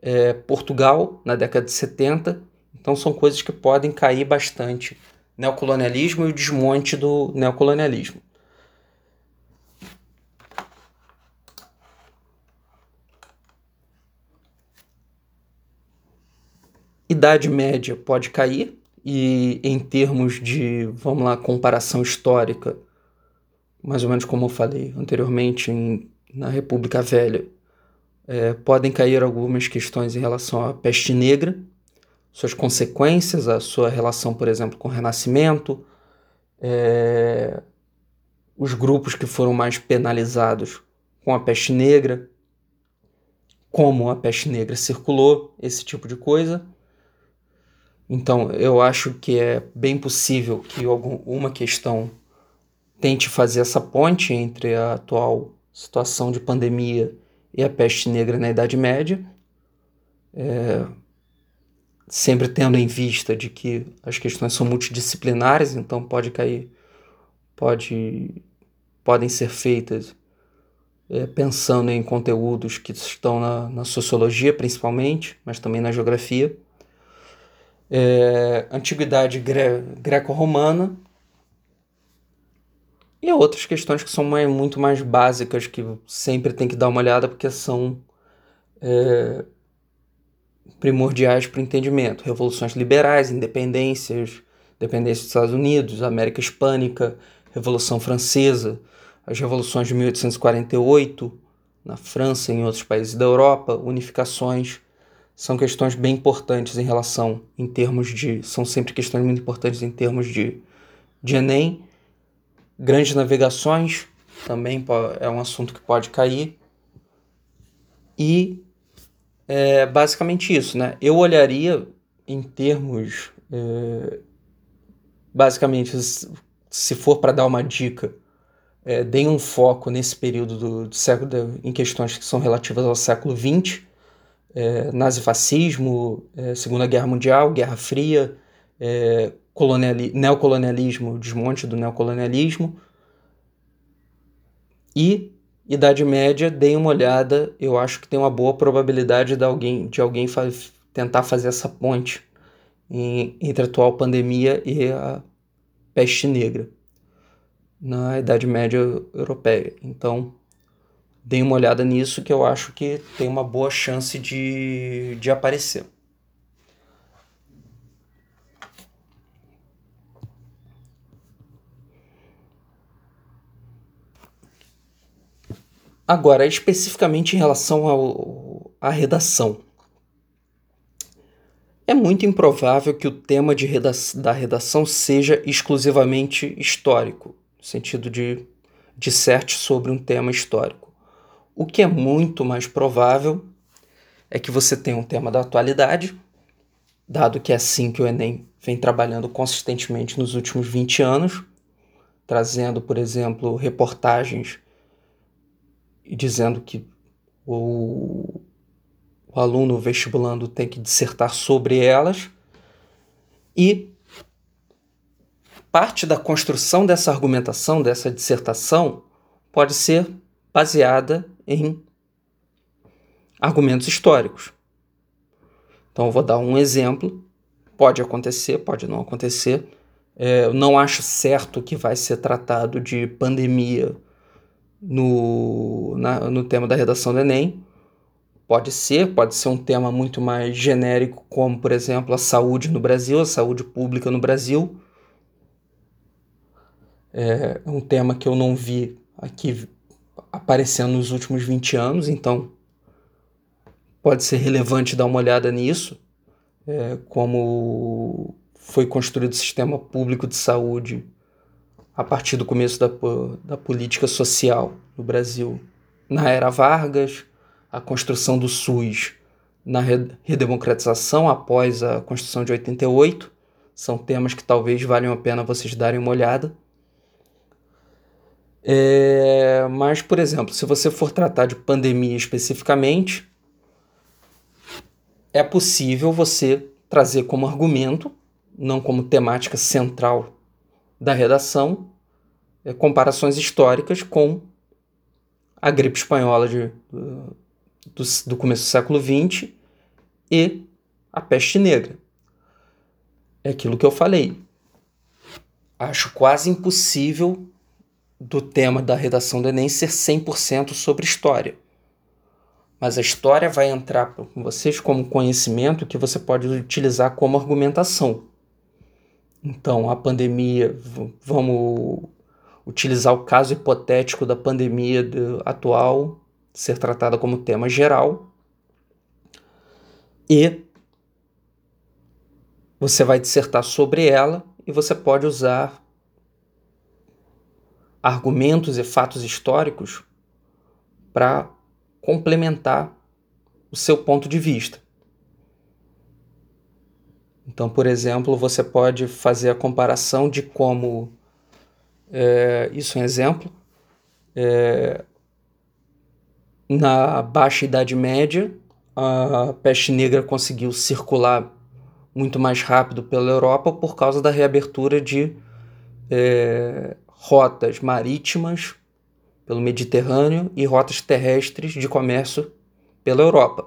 é, Portugal na década de 70. Então são coisas que podem cair bastante. Neocolonialismo e o desmonte do neocolonialismo. Idade Média pode cair, e em termos de, vamos lá, comparação histórica, mais ou menos como eu falei anteriormente em, na República Velha, é, podem cair algumas questões em relação à peste negra, suas consequências, a sua relação, por exemplo, com o Renascimento, é, os grupos que foram mais penalizados com a peste negra, como a peste negra circulou, esse tipo de coisa. Então, eu acho que é bem possível que alguma questão tente fazer essa ponte entre a atual situação de pandemia e a peste negra na Idade Média, é, sempre tendo em vista de que as questões são multidisciplinares, então pode cair, pode, podem ser feitas é, pensando em conteúdos que estão na, na, sociologia principalmente, mas também na geografia. É, antiguidade gre greco-romana, e outras questões que são mais, muito mais básicas, que sempre tem que dar uma olhada, porque são é, primordiais para o entendimento. Revoluções liberais, independências, independência dos Estados Unidos, América Hispânica, Revolução Francesa, as revoluções de 1848 na França e em outros países da Europa, unificações, são questões bem importantes em relação, em termos de, são sempre questões muito importantes em termos de, de Enem, Grandes navegações também é um assunto que pode cair. E é basicamente isso, né? Eu olharia em termos. É, basicamente, se for para dar uma dica, é, um foco nesse período do, do século de, em questões que são relativas ao século XX, é, nazifascismo, é, Segunda Guerra Mundial, Guerra Fria, é, neocolonialismo, desmonte do neocolonialismo e Idade Média, deem uma olhada, eu acho que tem uma boa probabilidade de alguém, de alguém fa tentar fazer essa ponte em, entre a atual pandemia e a peste negra na Idade Média Europeia. Então, deem uma olhada nisso que eu acho que tem uma boa chance de, de aparecer. Agora, especificamente em relação ao, à redação. É muito improvável que o tema de redação, da redação seja exclusivamente histórico, no sentido de disserte sobre um tema histórico. O que é muito mais provável é que você tenha um tema da atualidade, dado que é assim que o Enem vem trabalhando consistentemente nos últimos 20 anos, trazendo, por exemplo, reportagens dizendo que o, o aluno vestibulando tem que dissertar sobre elas e parte da construção dessa argumentação, dessa dissertação, pode ser baseada em argumentos históricos. Então, eu vou dar um exemplo. Pode acontecer, pode não acontecer. É, eu não acho certo que vai ser tratado de pandemia no, na, no tema da redação do Enem. Pode ser, pode ser um tema muito mais genérico, como, por exemplo, a saúde no Brasil, a saúde pública no Brasil. É um tema que eu não vi aqui aparecendo nos últimos 20 anos, então pode ser relevante dar uma olhada nisso, é, como foi construído o sistema público de saúde a partir do começo da, da política social no Brasil. Na era Vargas, a construção do SUS na redemocratização após a Constituição de 88, são temas que talvez valham a pena vocês darem uma olhada. É, mas, por exemplo, se você for tratar de pandemia especificamente, é possível você trazer como argumento, não como temática central da redação é, comparações históricas com a gripe espanhola de, do, do começo do século XX e a peste negra. É aquilo que eu falei. Acho quase impossível do tema da redação do Enem ser 100% sobre história. Mas a história vai entrar com vocês como conhecimento que você pode utilizar como argumentação. Então, a pandemia, vamos utilizar o caso hipotético da pandemia atual, ser tratada como tema geral. E você vai dissertar sobre ela e você pode usar argumentos e fatos históricos para complementar o seu ponto de vista. Então, por exemplo, você pode fazer a comparação de como. É, isso é um exemplo. É, na Baixa Idade Média, a peste negra conseguiu circular muito mais rápido pela Europa por causa da reabertura de é, rotas marítimas pelo Mediterrâneo e rotas terrestres de comércio pela Europa.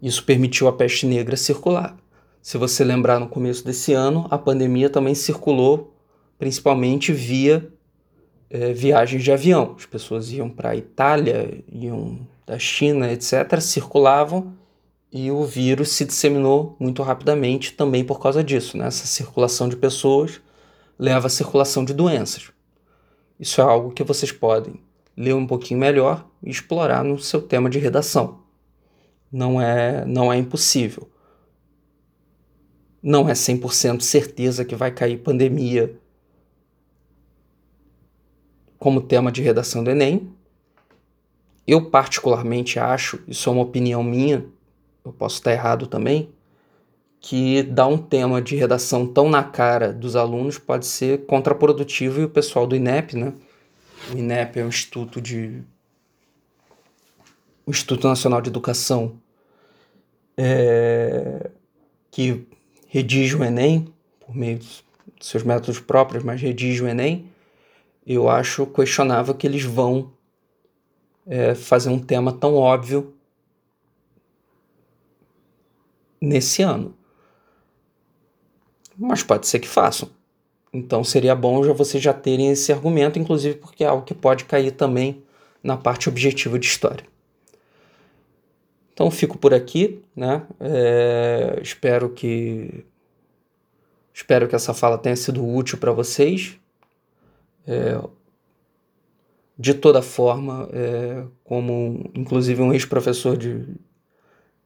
Isso permitiu a peste negra circular. Se você lembrar no começo desse ano, a pandemia também circulou principalmente via é, viagens de avião. As pessoas iam para a Itália, iam da China, etc., circulavam e o vírus se disseminou muito rapidamente também por causa disso. Né? Essa circulação de pessoas leva à circulação de doenças. Isso é algo que vocês podem ler um pouquinho melhor e explorar no seu tema de redação. Não é, não é impossível. Não é 100% certeza que vai cair pandemia como tema de redação do Enem. Eu, particularmente, acho, isso é uma opinião minha, eu posso estar errado também, que dar um tema de redação tão na cara dos alunos pode ser contraprodutivo e o pessoal do INEP, né? O INEP é o Instituto de o Instituto Nacional de Educação é... que redige o Enem por meio dos seus métodos próprios, mas redige o Enem. Eu acho questionável que eles vão é, fazer um tema tão óbvio nesse ano mas pode ser que façam. Então seria bom já vocês já terem esse argumento, inclusive porque é algo que pode cair também na parte objetiva de história. Então fico por aqui, né? É, espero que espero que essa fala tenha sido útil para vocês. É, de toda forma, é, como inclusive um ex-professor de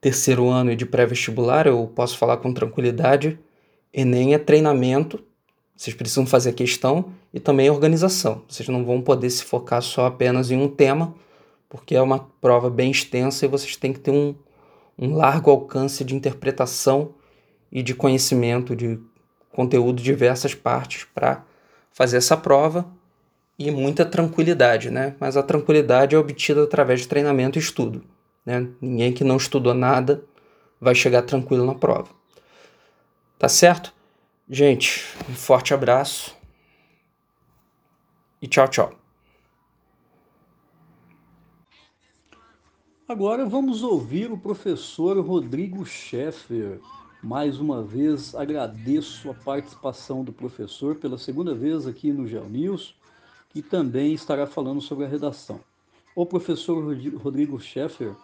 terceiro ano e de pré-vestibular, eu posso falar com tranquilidade Enem é treinamento, vocês precisam fazer a questão e também organização. Vocês não vão poder se focar só apenas em um tema, porque é uma prova bem extensa e vocês têm que ter um, um largo alcance de interpretação e de conhecimento de conteúdo de diversas partes para fazer essa prova e muita tranquilidade, né? Mas a tranquilidade é obtida através de treinamento e estudo, né? Ninguém que não estudou nada vai chegar tranquilo na prova. Tá certo? Gente, um forte abraço e tchau, tchau. Agora vamos ouvir o professor Rodrigo Scheffer. Mais uma vez agradeço a participação do professor pela segunda vez aqui no Geo News e também estará falando sobre a redação. O professor Rodrigo Scheffer,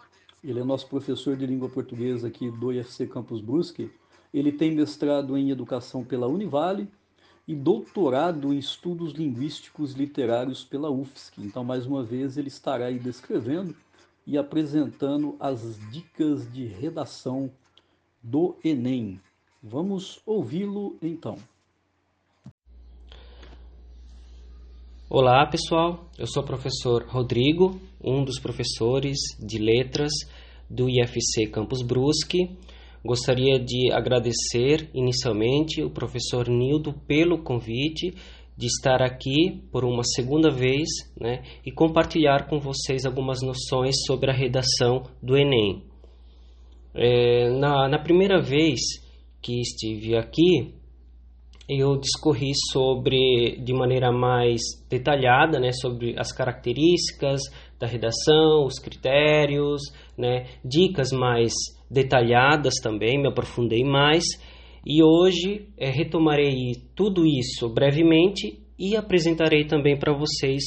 ele é nosso professor de língua portuguesa aqui do IFC Campus Brusque ele tem mestrado em educação pela Univale e doutorado em estudos linguísticos literários pela UFSC. Então, mais uma vez, ele estará aí descrevendo e apresentando as dicas de redação do Enem. Vamos ouvi-lo então. Olá, pessoal. Eu sou o professor Rodrigo, um dos professores de letras do IFC Campus Brusque Gostaria de agradecer inicialmente o professor Nildo pelo convite de estar aqui por uma segunda vez né, e compartilhar com vocês algumas noções sobre a redação do Enem. É, na, na primeira vez que estive aqui, eu discorri sobre de maneira mais detalhada, né, sobre as características da redação, os critérios, né, dicas mais detalhadas também, me aprofundei mais e hoje é, retomarei tudo isso brevemente e apresentarei também para vocês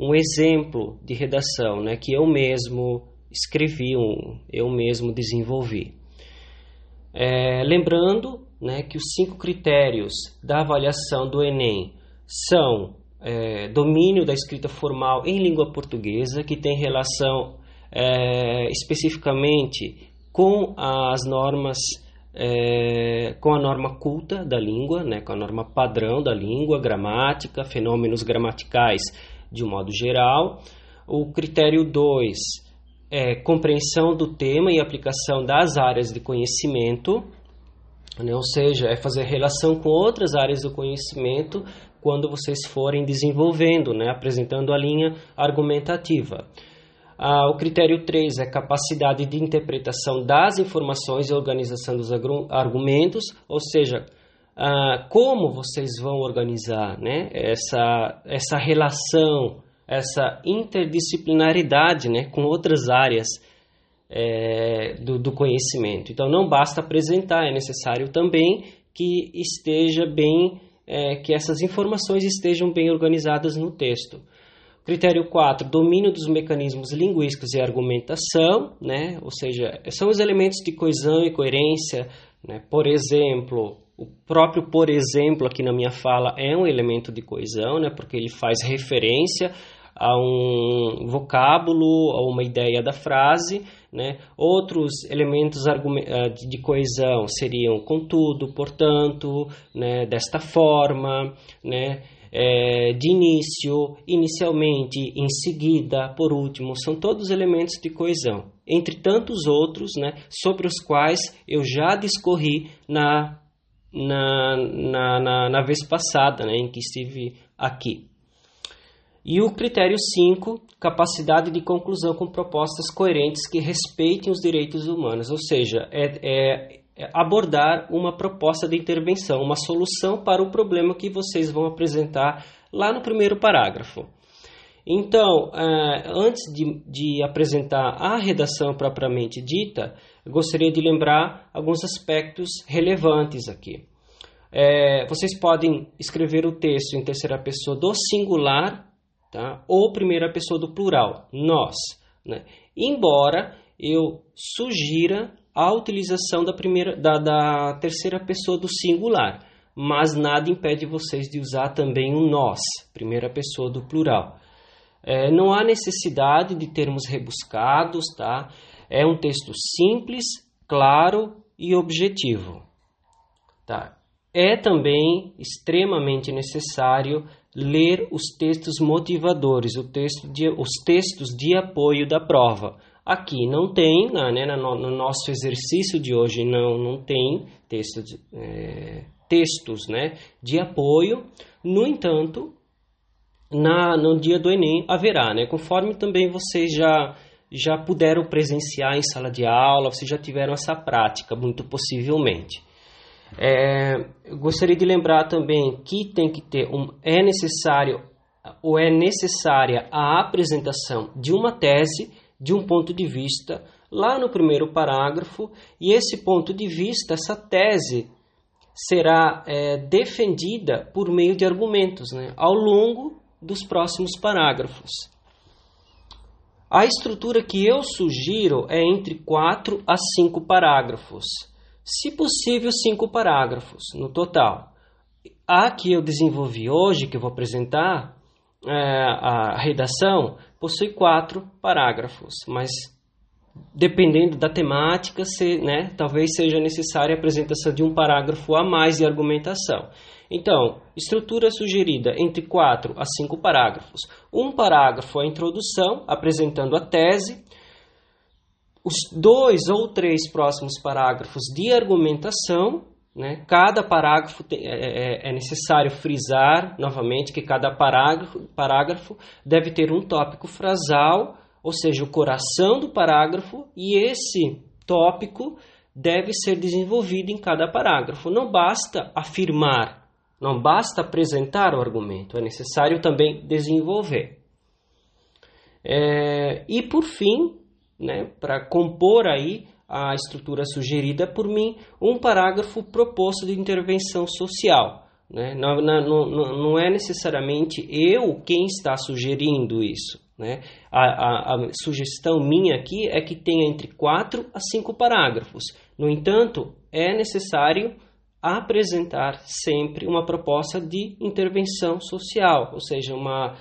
um exemplo de redação né, que eu mesmo escrevi, um, eu mesmo desenvolvi. É, lembrando né, que os cinco critérios da avaliação do Enem são é, domínio da escrita formal em língua portuguesa, que tem relação é, especificamente com as normas, é, com a norma culta da língua, né, com a norma padrão da língua, gramática, fenômenos gramaticais de um modo geral. O critério 2 é compreensão do tema e aplicação das áreas de conhecimento, né, ou seja, é fazer relação com outras áreas do conhecimento quando vocês forem desenvolvendo, né, apresentando a linha argumentativa. Ah, o critério 3 é capacidade de interpretação das informações e organização dos argumentos, ou seja, ah, como vocês vão organizar né, essa, essa relação, essa interdisciplinaridade né, com outras áreas é, do, do conhecimento. Então, não basta apresentar, é necessário também que esteja bem, é, que essas informações estejam bem organizadas no texto. Critério 4, domínio dos mecanismos linguísticos e argumentação, né? ou seja, são os elementos de coesão e coerência. Né? Por exemplo, o próprio por exemplo aqui na minha fala é um elemento de coesão, né? porque ele faz referência a um vocábulo, a uma ideia da frase. Né? Outros elementos eh, de coesão seriam contudo, portanto, né? desta forma, né? É, de início, inicialmente, em seguida, por último, são todos elementos de coesão, entre tantos outros, né, sobre os quais eu já discorri na, na, na, na, na vez passada, né, em que estive aqui. E o critério 5, capacidade de conclusão com propostas coerentes que respeitem os direitos humanos, ou seja, é, é, abordar uma proposta de intervenção, uma solução para o problema que vocês vão apresentar lá no primeiro parágrafo. Então, é, antes de, de apresentar a redação propriamente dita, gostaria de lembrar alguns aspectos relevantes aqui. É, vocês podem escrever o texto em terceira pessoa do singular tá? ou primeira pessoa do plural, nós. Né? Embora eu sugira a utilização da, primeira, da, da terceira pessoa do singular, mas nada impede vocês de usar também o nós, primeira pessoa do plural. É, não há necessidade de termos rebuscados, tá? É um texto simples, claro e objetivo. Tá? É também extremamente necessário ler os textos motivadores, o texto de, os textos de apoio da prova. Aqui não tem, né, no, no nosso exercício de hoje não, não tem texto de, é, textos né, de apoio, no entanto, na, no dia do Enem haverá, né, conforme também vocês já, já puderam presenciar em sala de aula, vocês já tiveram essa prática, muito possivelmente. É, gostaria de lembrar também que tem que ter um, é necessário ou é necessária a apresentação de uma tese de um ponto de vista lá no primeiro parágrafo e esse ponto de vista, essa tese será é, defendida por meio de argumentos né, ao longo dos próximos parágrafos. A estrutura que eu sugiro é entre 4 a 5 parágrafos se possível, cinco parágrafos no total. A que eu desenvolvi hoje, que eu vou apresentar, a redação, possui quatro parágrafos, mas dependendo da temática, se, né, talvez seja necessária a apresentação de um parágrafo a mais de argumentação. Então, estrutura sugerida entre quatro a cinco parágrafos. Um parágrafo é a introdução, apresentando a tese, os dois ou três próximos parágrafos de argumentação. Né? Cada parágrafo tem, é, é, é, necessário frisar novamente que cada parágrafo, parágrafo deve ter um tópico frasal, ou seja, o coração do parágrafo, e esse tópico deve ser desenvolvido em cada parágrafo. Não basta afirmar, não basta apresentar o argumento, é necessário também desenvolver. É, e por fim, né, para compor aí a estrutura sugerida por mim, um parágrafo proposto de intervenção social. Né? Não, não, não é necessariamente eu quem está sugerindo isso. Né? A, a, a, sugestão minha aqui é que tenha entre quatro a cinco parágrafos. No entanto, é necessário apresentar sempre uma proposta de intervenção social, ou seja, uma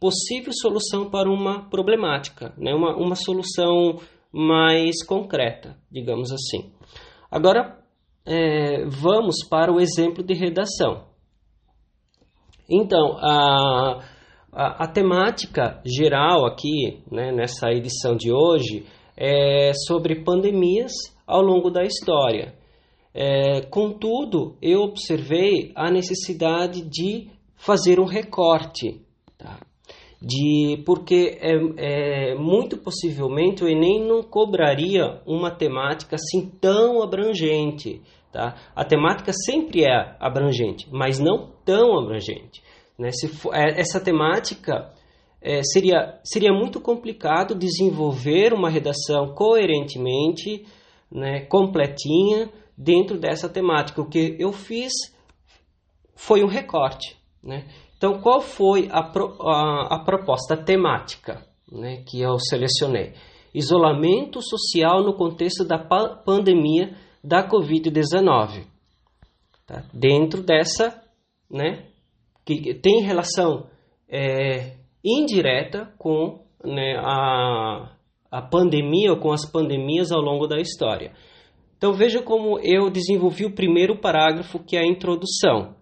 possível solução para uma problemática, né? uma, uma solução mais concreta, digamos assim. Agora, é, vamos para o exemplo de redação. Então, a, a, a temática geral aqui, né, nessa edição de hoje, é sobre pandemias ao longo da história. É, contudo, eu observei a necessidade de fazer um recorte. De porque é, é, muito possivelmente o Enem não cobraria uma temática assim tão abrangente. Tá? A temática sempre é abrangente, mas não tão abrangente. Né? Se for, é, essa temática é, seria, seria muito complicado desenvolver uma redação coerentemente, né, completinha, dentro dessa temática. O que eu fiz foi um recorte. Né? Então, qual foi a, pro, a, a proposta temática né, que eu selecionei? Isolamento social no contexto da pa pandemia da Covid-19. Tá? Dentro dessa, né, que tem relação é, indireta com né, a, a pandemia ou com as pandemias ao longo da história. Então veja como eu desenvolvi o primeiro parágrafo, que é a introdução.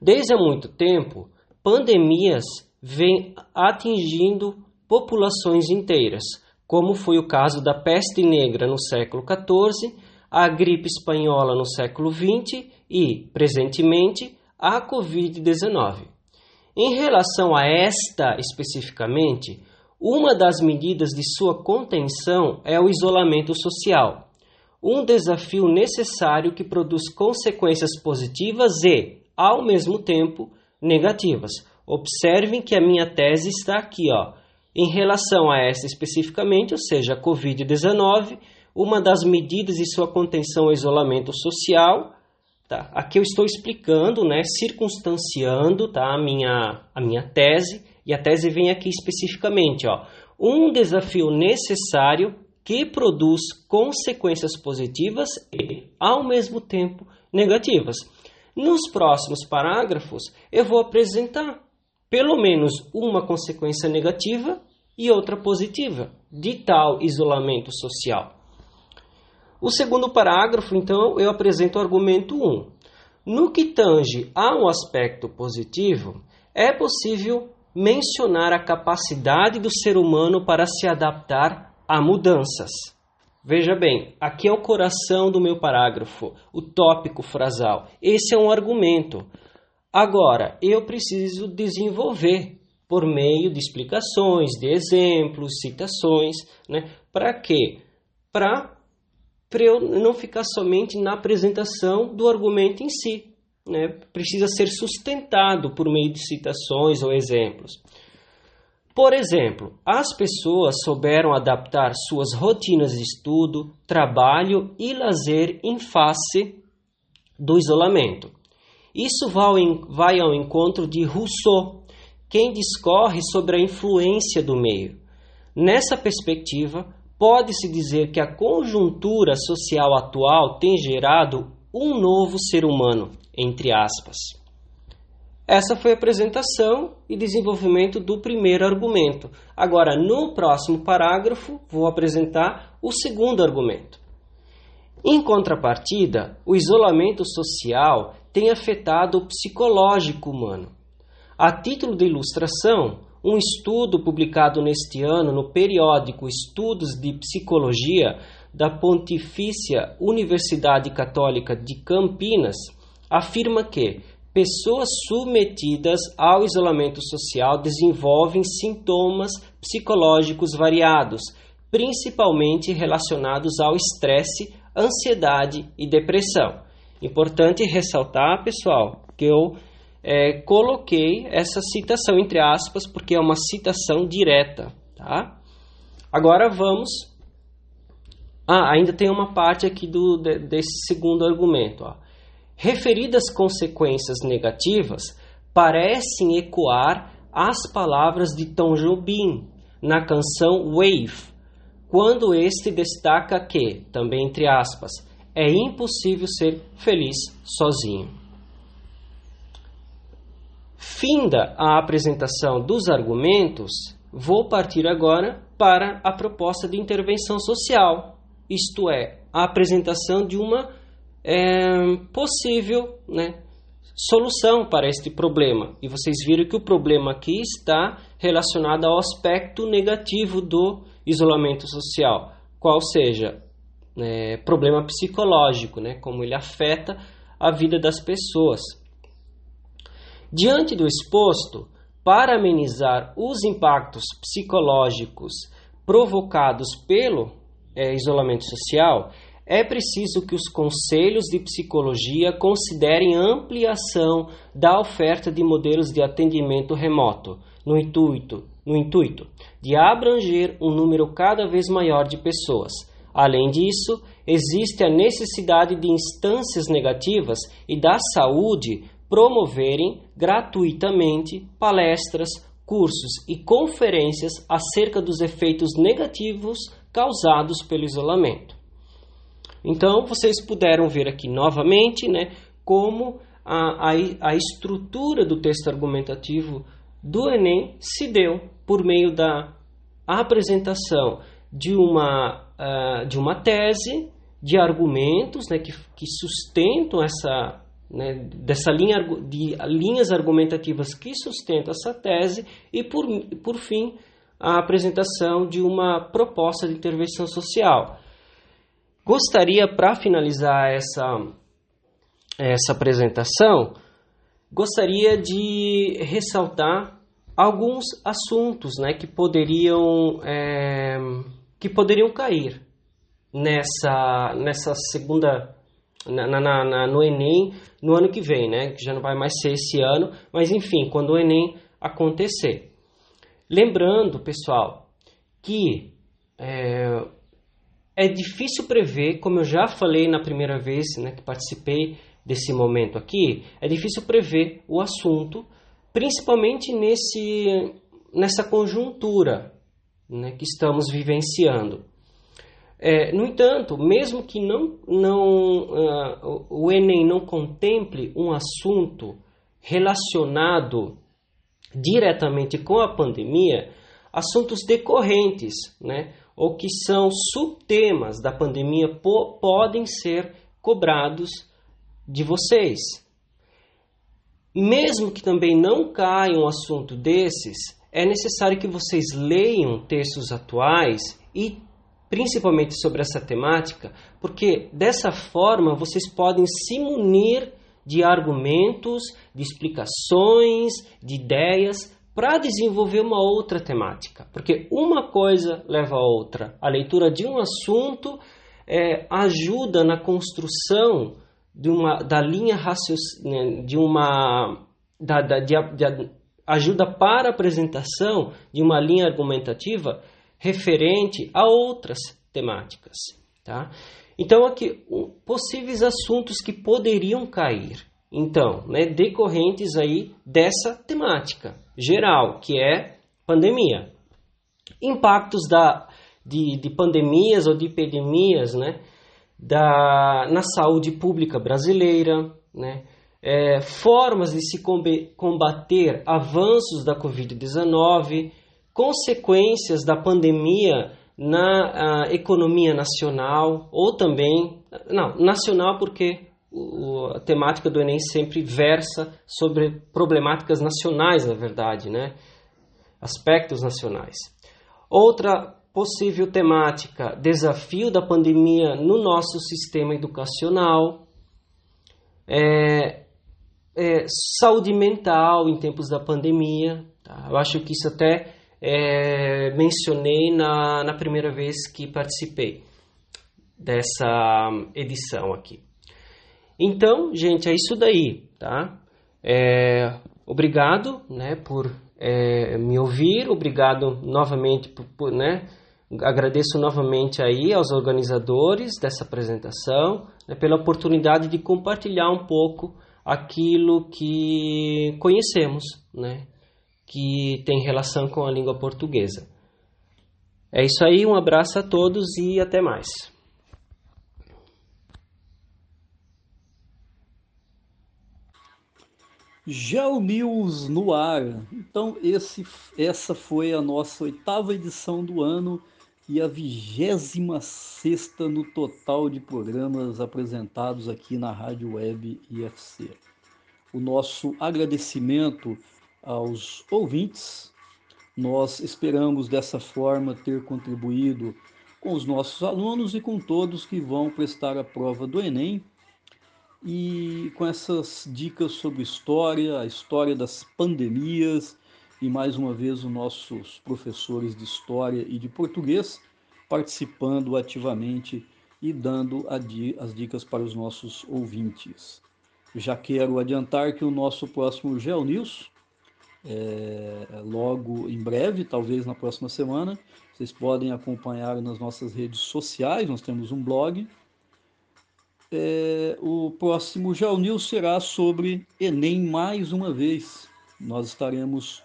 Desde há muito tempo, pandemias vêm atingindo populações inteiras, como foi o caso da peste negra no século XIV, a gripe espanhola no século XX e, presentemente, a Covid-19. Em relação a esta especificamente, uma das medidas de sua contenção é o isolamento social, um desafio necessário que produz consequências positivas e, ao mesmo tempo, negativas. Observem que a minha tese está aqui, ó. Em relação a esta especificamente, ou seja, a Covid-19, uma das medidas de sua contenção é o isolamento social. Tá? Aqui eu estou explicando, né, circunstanciando tá, a, minha, a minha tese, e a tese vem aqui especificamente. Ó, um desafio necessário que produz consequências positivas e, ao mesmo tempo, negativas. Nos próximos parágrafos, eu vou apresentar pelo menos uma consequência negativa e outra positiva de tal isolamento social. O segundo parágrafo, então, eu apresento o argumento 1. No que tange a um aspecto positivo, é possível mencionar a capacidade do ser humano para se adaptar a mudanças. Veja bem, aqui é o coração do meu parágrafo, o tópico frasal. Esse é um argumento. Agora, eu preciso desenvolver por meio de explicações, de exemplos, citações, né? Para quê? Para eu não ficar somente na apresentação do argumento em si. Né? Precisa ser sustentado por meio de citações ou exemplos. Por exemplo, as pessoas souberam adaptar suas rotinas de estudo, trabalho e lazer em face do isolamento. Isso vai ao encontro de Rousseau, quem discorre sobre a influência do meio. Nessa perspectiva, pode-se dizer que a conjuntura social atual tem gerado um novo ser humano, entre aspas. Essa foi a apresentação e desenvolvimento do primeiro argumento. Agora, no próximo parágrafo, vou apresentar o segundo argumento. Em contrapartida, o isolamento social tem afetado o psicológico humano. A título de ilustração, um estudo publicado neste ano no periódico Estudos de Psicologia da Pontifícia Universidade Católica de Campinas afirma que Pessoas submetidas ao isolamento social desenvolvem sintomas psicológicos variados, principalmente relacionados ao estresse, ansiedade e depressão. Importante ressaltar, pessoal, que eu é, coloquei essa citação entre aspas porque é uma citação direta, tá? Agora vamos. Ah, ainda tem uma parte aqui do, desse segundo argumento. Ó. Referidas consequências negativas parecem ecoar as palavras de Tom Jobim na canção Wave, quando este destaca que, também entre aspas, é impossível ser feliz sozinho. Finda a apresentação dos argumentos, vou partir agora para a proposta de intervenção social, isto é, a apresentação de uma é, possível né, solução para este problema. E vocês viram que o problema aqui está relacionado ao aspecto negativo do isolamento social, qual seja é, problema psicológico, né, como ele afeta a vida das pessoas. Diante do exposto, para amenizar os impactos psicológicos provocados pelo é, isolamento social, é preciso que os conselhos de psicologia considerem ampliação da oferta de modelos de atendimento remoto, no intuito, no intuito de abranger um número cada vez maior de pessoas. Além disso, existe a necessidade de instâncias negativas e da saúde promoverem gratuitamente palestras, cursos e conferências acerca dos efeitos negativos causados pelo isolamento. Então, vocês puderam ver aqui novamente né, como a, a, a estrutura do texto argumentativo do Enem se deu por meio da apresentação de uma, uh, de uma tese, de argumentos né, que, que sustentam essa, né, dessa linha de linhas argumentativas que sustentam essa tese e, por, por fim, a apresentação de uma proposta de intervenção social. Gostaria, para finalizar essa, essa apresentação, gostaria de ressaltar alguns assuntos né, que, poderiam, é, que poderiam cair nessa, nessa segunda na, na, na, no Enem no ano que vem, né? Que já não vai mais ser esse ano, mas enfim, quando o Enem acontecer. Lembrando, pessoal, que é, é difícil prever, como eu já falei na primeira vez né, que participei desse momento aqui, é difícil prever o assunto, principalmente nesse, nessa conjuntura né, que estamos vivenciando. É, no entanto, mesmo que não, não, uh, o Enem não contemple um assunto relacionado diretamente com a pandemia, assuntos decorrentes, né, ou que são subtemas da pandemia po podem ser cobrados de vocês. Mesmo que também não caia um assunto desses, é necessário que vocês leiam textos atuais e principalmente sobre essa temática, porque dessa forma vocês podem se munir de argumentos, de explicações, de ideias para desenvolver uma outra temática. Porque uma coisa leva a outra. A leitura de um assunto é, ajuda na construção de uma, da linha de uma da, da, de, de, ajuda para a apresentação de uma linha argumentativa referente a outras temáticas. Tá? Então, aqui, possíveis assuntos que poderiam cair. Então, né, decorrentes aí dessa temática geral, que é pandemia. Impactos da, de, de pandemias ou de epidemias né, da, na saúde pública brasileira, né, é, formas de se combater avanços da Covid-19, consequências da pandemia na economia nacional ou também não nacional porque o, a temática do Enem sempre versa sobre problemáticas nacionais na verdade né aspectos nacionais outra possível temática desafio da pandemia no nosso sistema educacional é, é, saúde mental em tempos da pandemia tá? eu acho que isso até é, mencionei na, na primeira vez que participei dessa edição aqui. Então, gente, é isso daí, tá? É, obrigado, né, por é, me ouvir, obrigado novamente por, por, né, agradeço novamente aí aos organizadores dessa apresentação né, pela oportunidade de compartilhar um pouco aquilo que conhecemos, né, que tem relação com a língua portuguesa. É isso aí, um abraço a todos e até mais. Geo News no ar. Então, esse, essa foi a nossa oitava edição do ano e a vigésima sexta no total de programas apresentados aqui na Rádio Web IFC. O nosso agradecimento aos ouvintes. Nós esperamos dessa forma ter contribuído com os nossos alunos e com todos que vão prestar a prova do Enem. E com essas dicas sobre história, a história das pandemias, e mais uma vez os nossos professores de história e de português participando ativamente e dando as dicas para os nossos ouvintes. Já quero adiantar que o nosso próximo GeoNews é, logo em breve, talvez na próxima semana. Vocês podem acompanhar nas nossas redes sociais, nós temos um blog. É, o próximo News será sobre Enem mais uma vez. Nós estaremos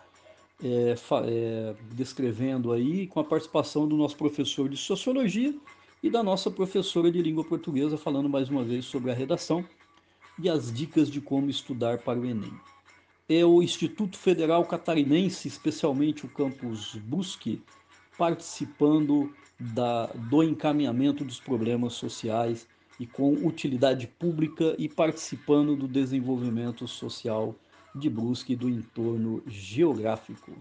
é, é, descrevendo aí com a participação do nosso professor de Sociologia e da nossa professora de Língua Portuguesa, falando mais uma vez sobre a redação e as dicas de como estudar para o Enem é o Instituto Federal Catarinense, especialmente o campus Busque, participando da, do encaminhamento dos problemas sociais e com utilidade pública e participando do desenvolvimento social de Brusque e do entorno geográfico.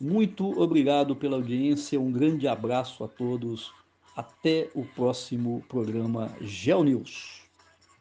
Muito obrigado pela audiência, um grande abraço a todos. Até o próximo programa GeoNews.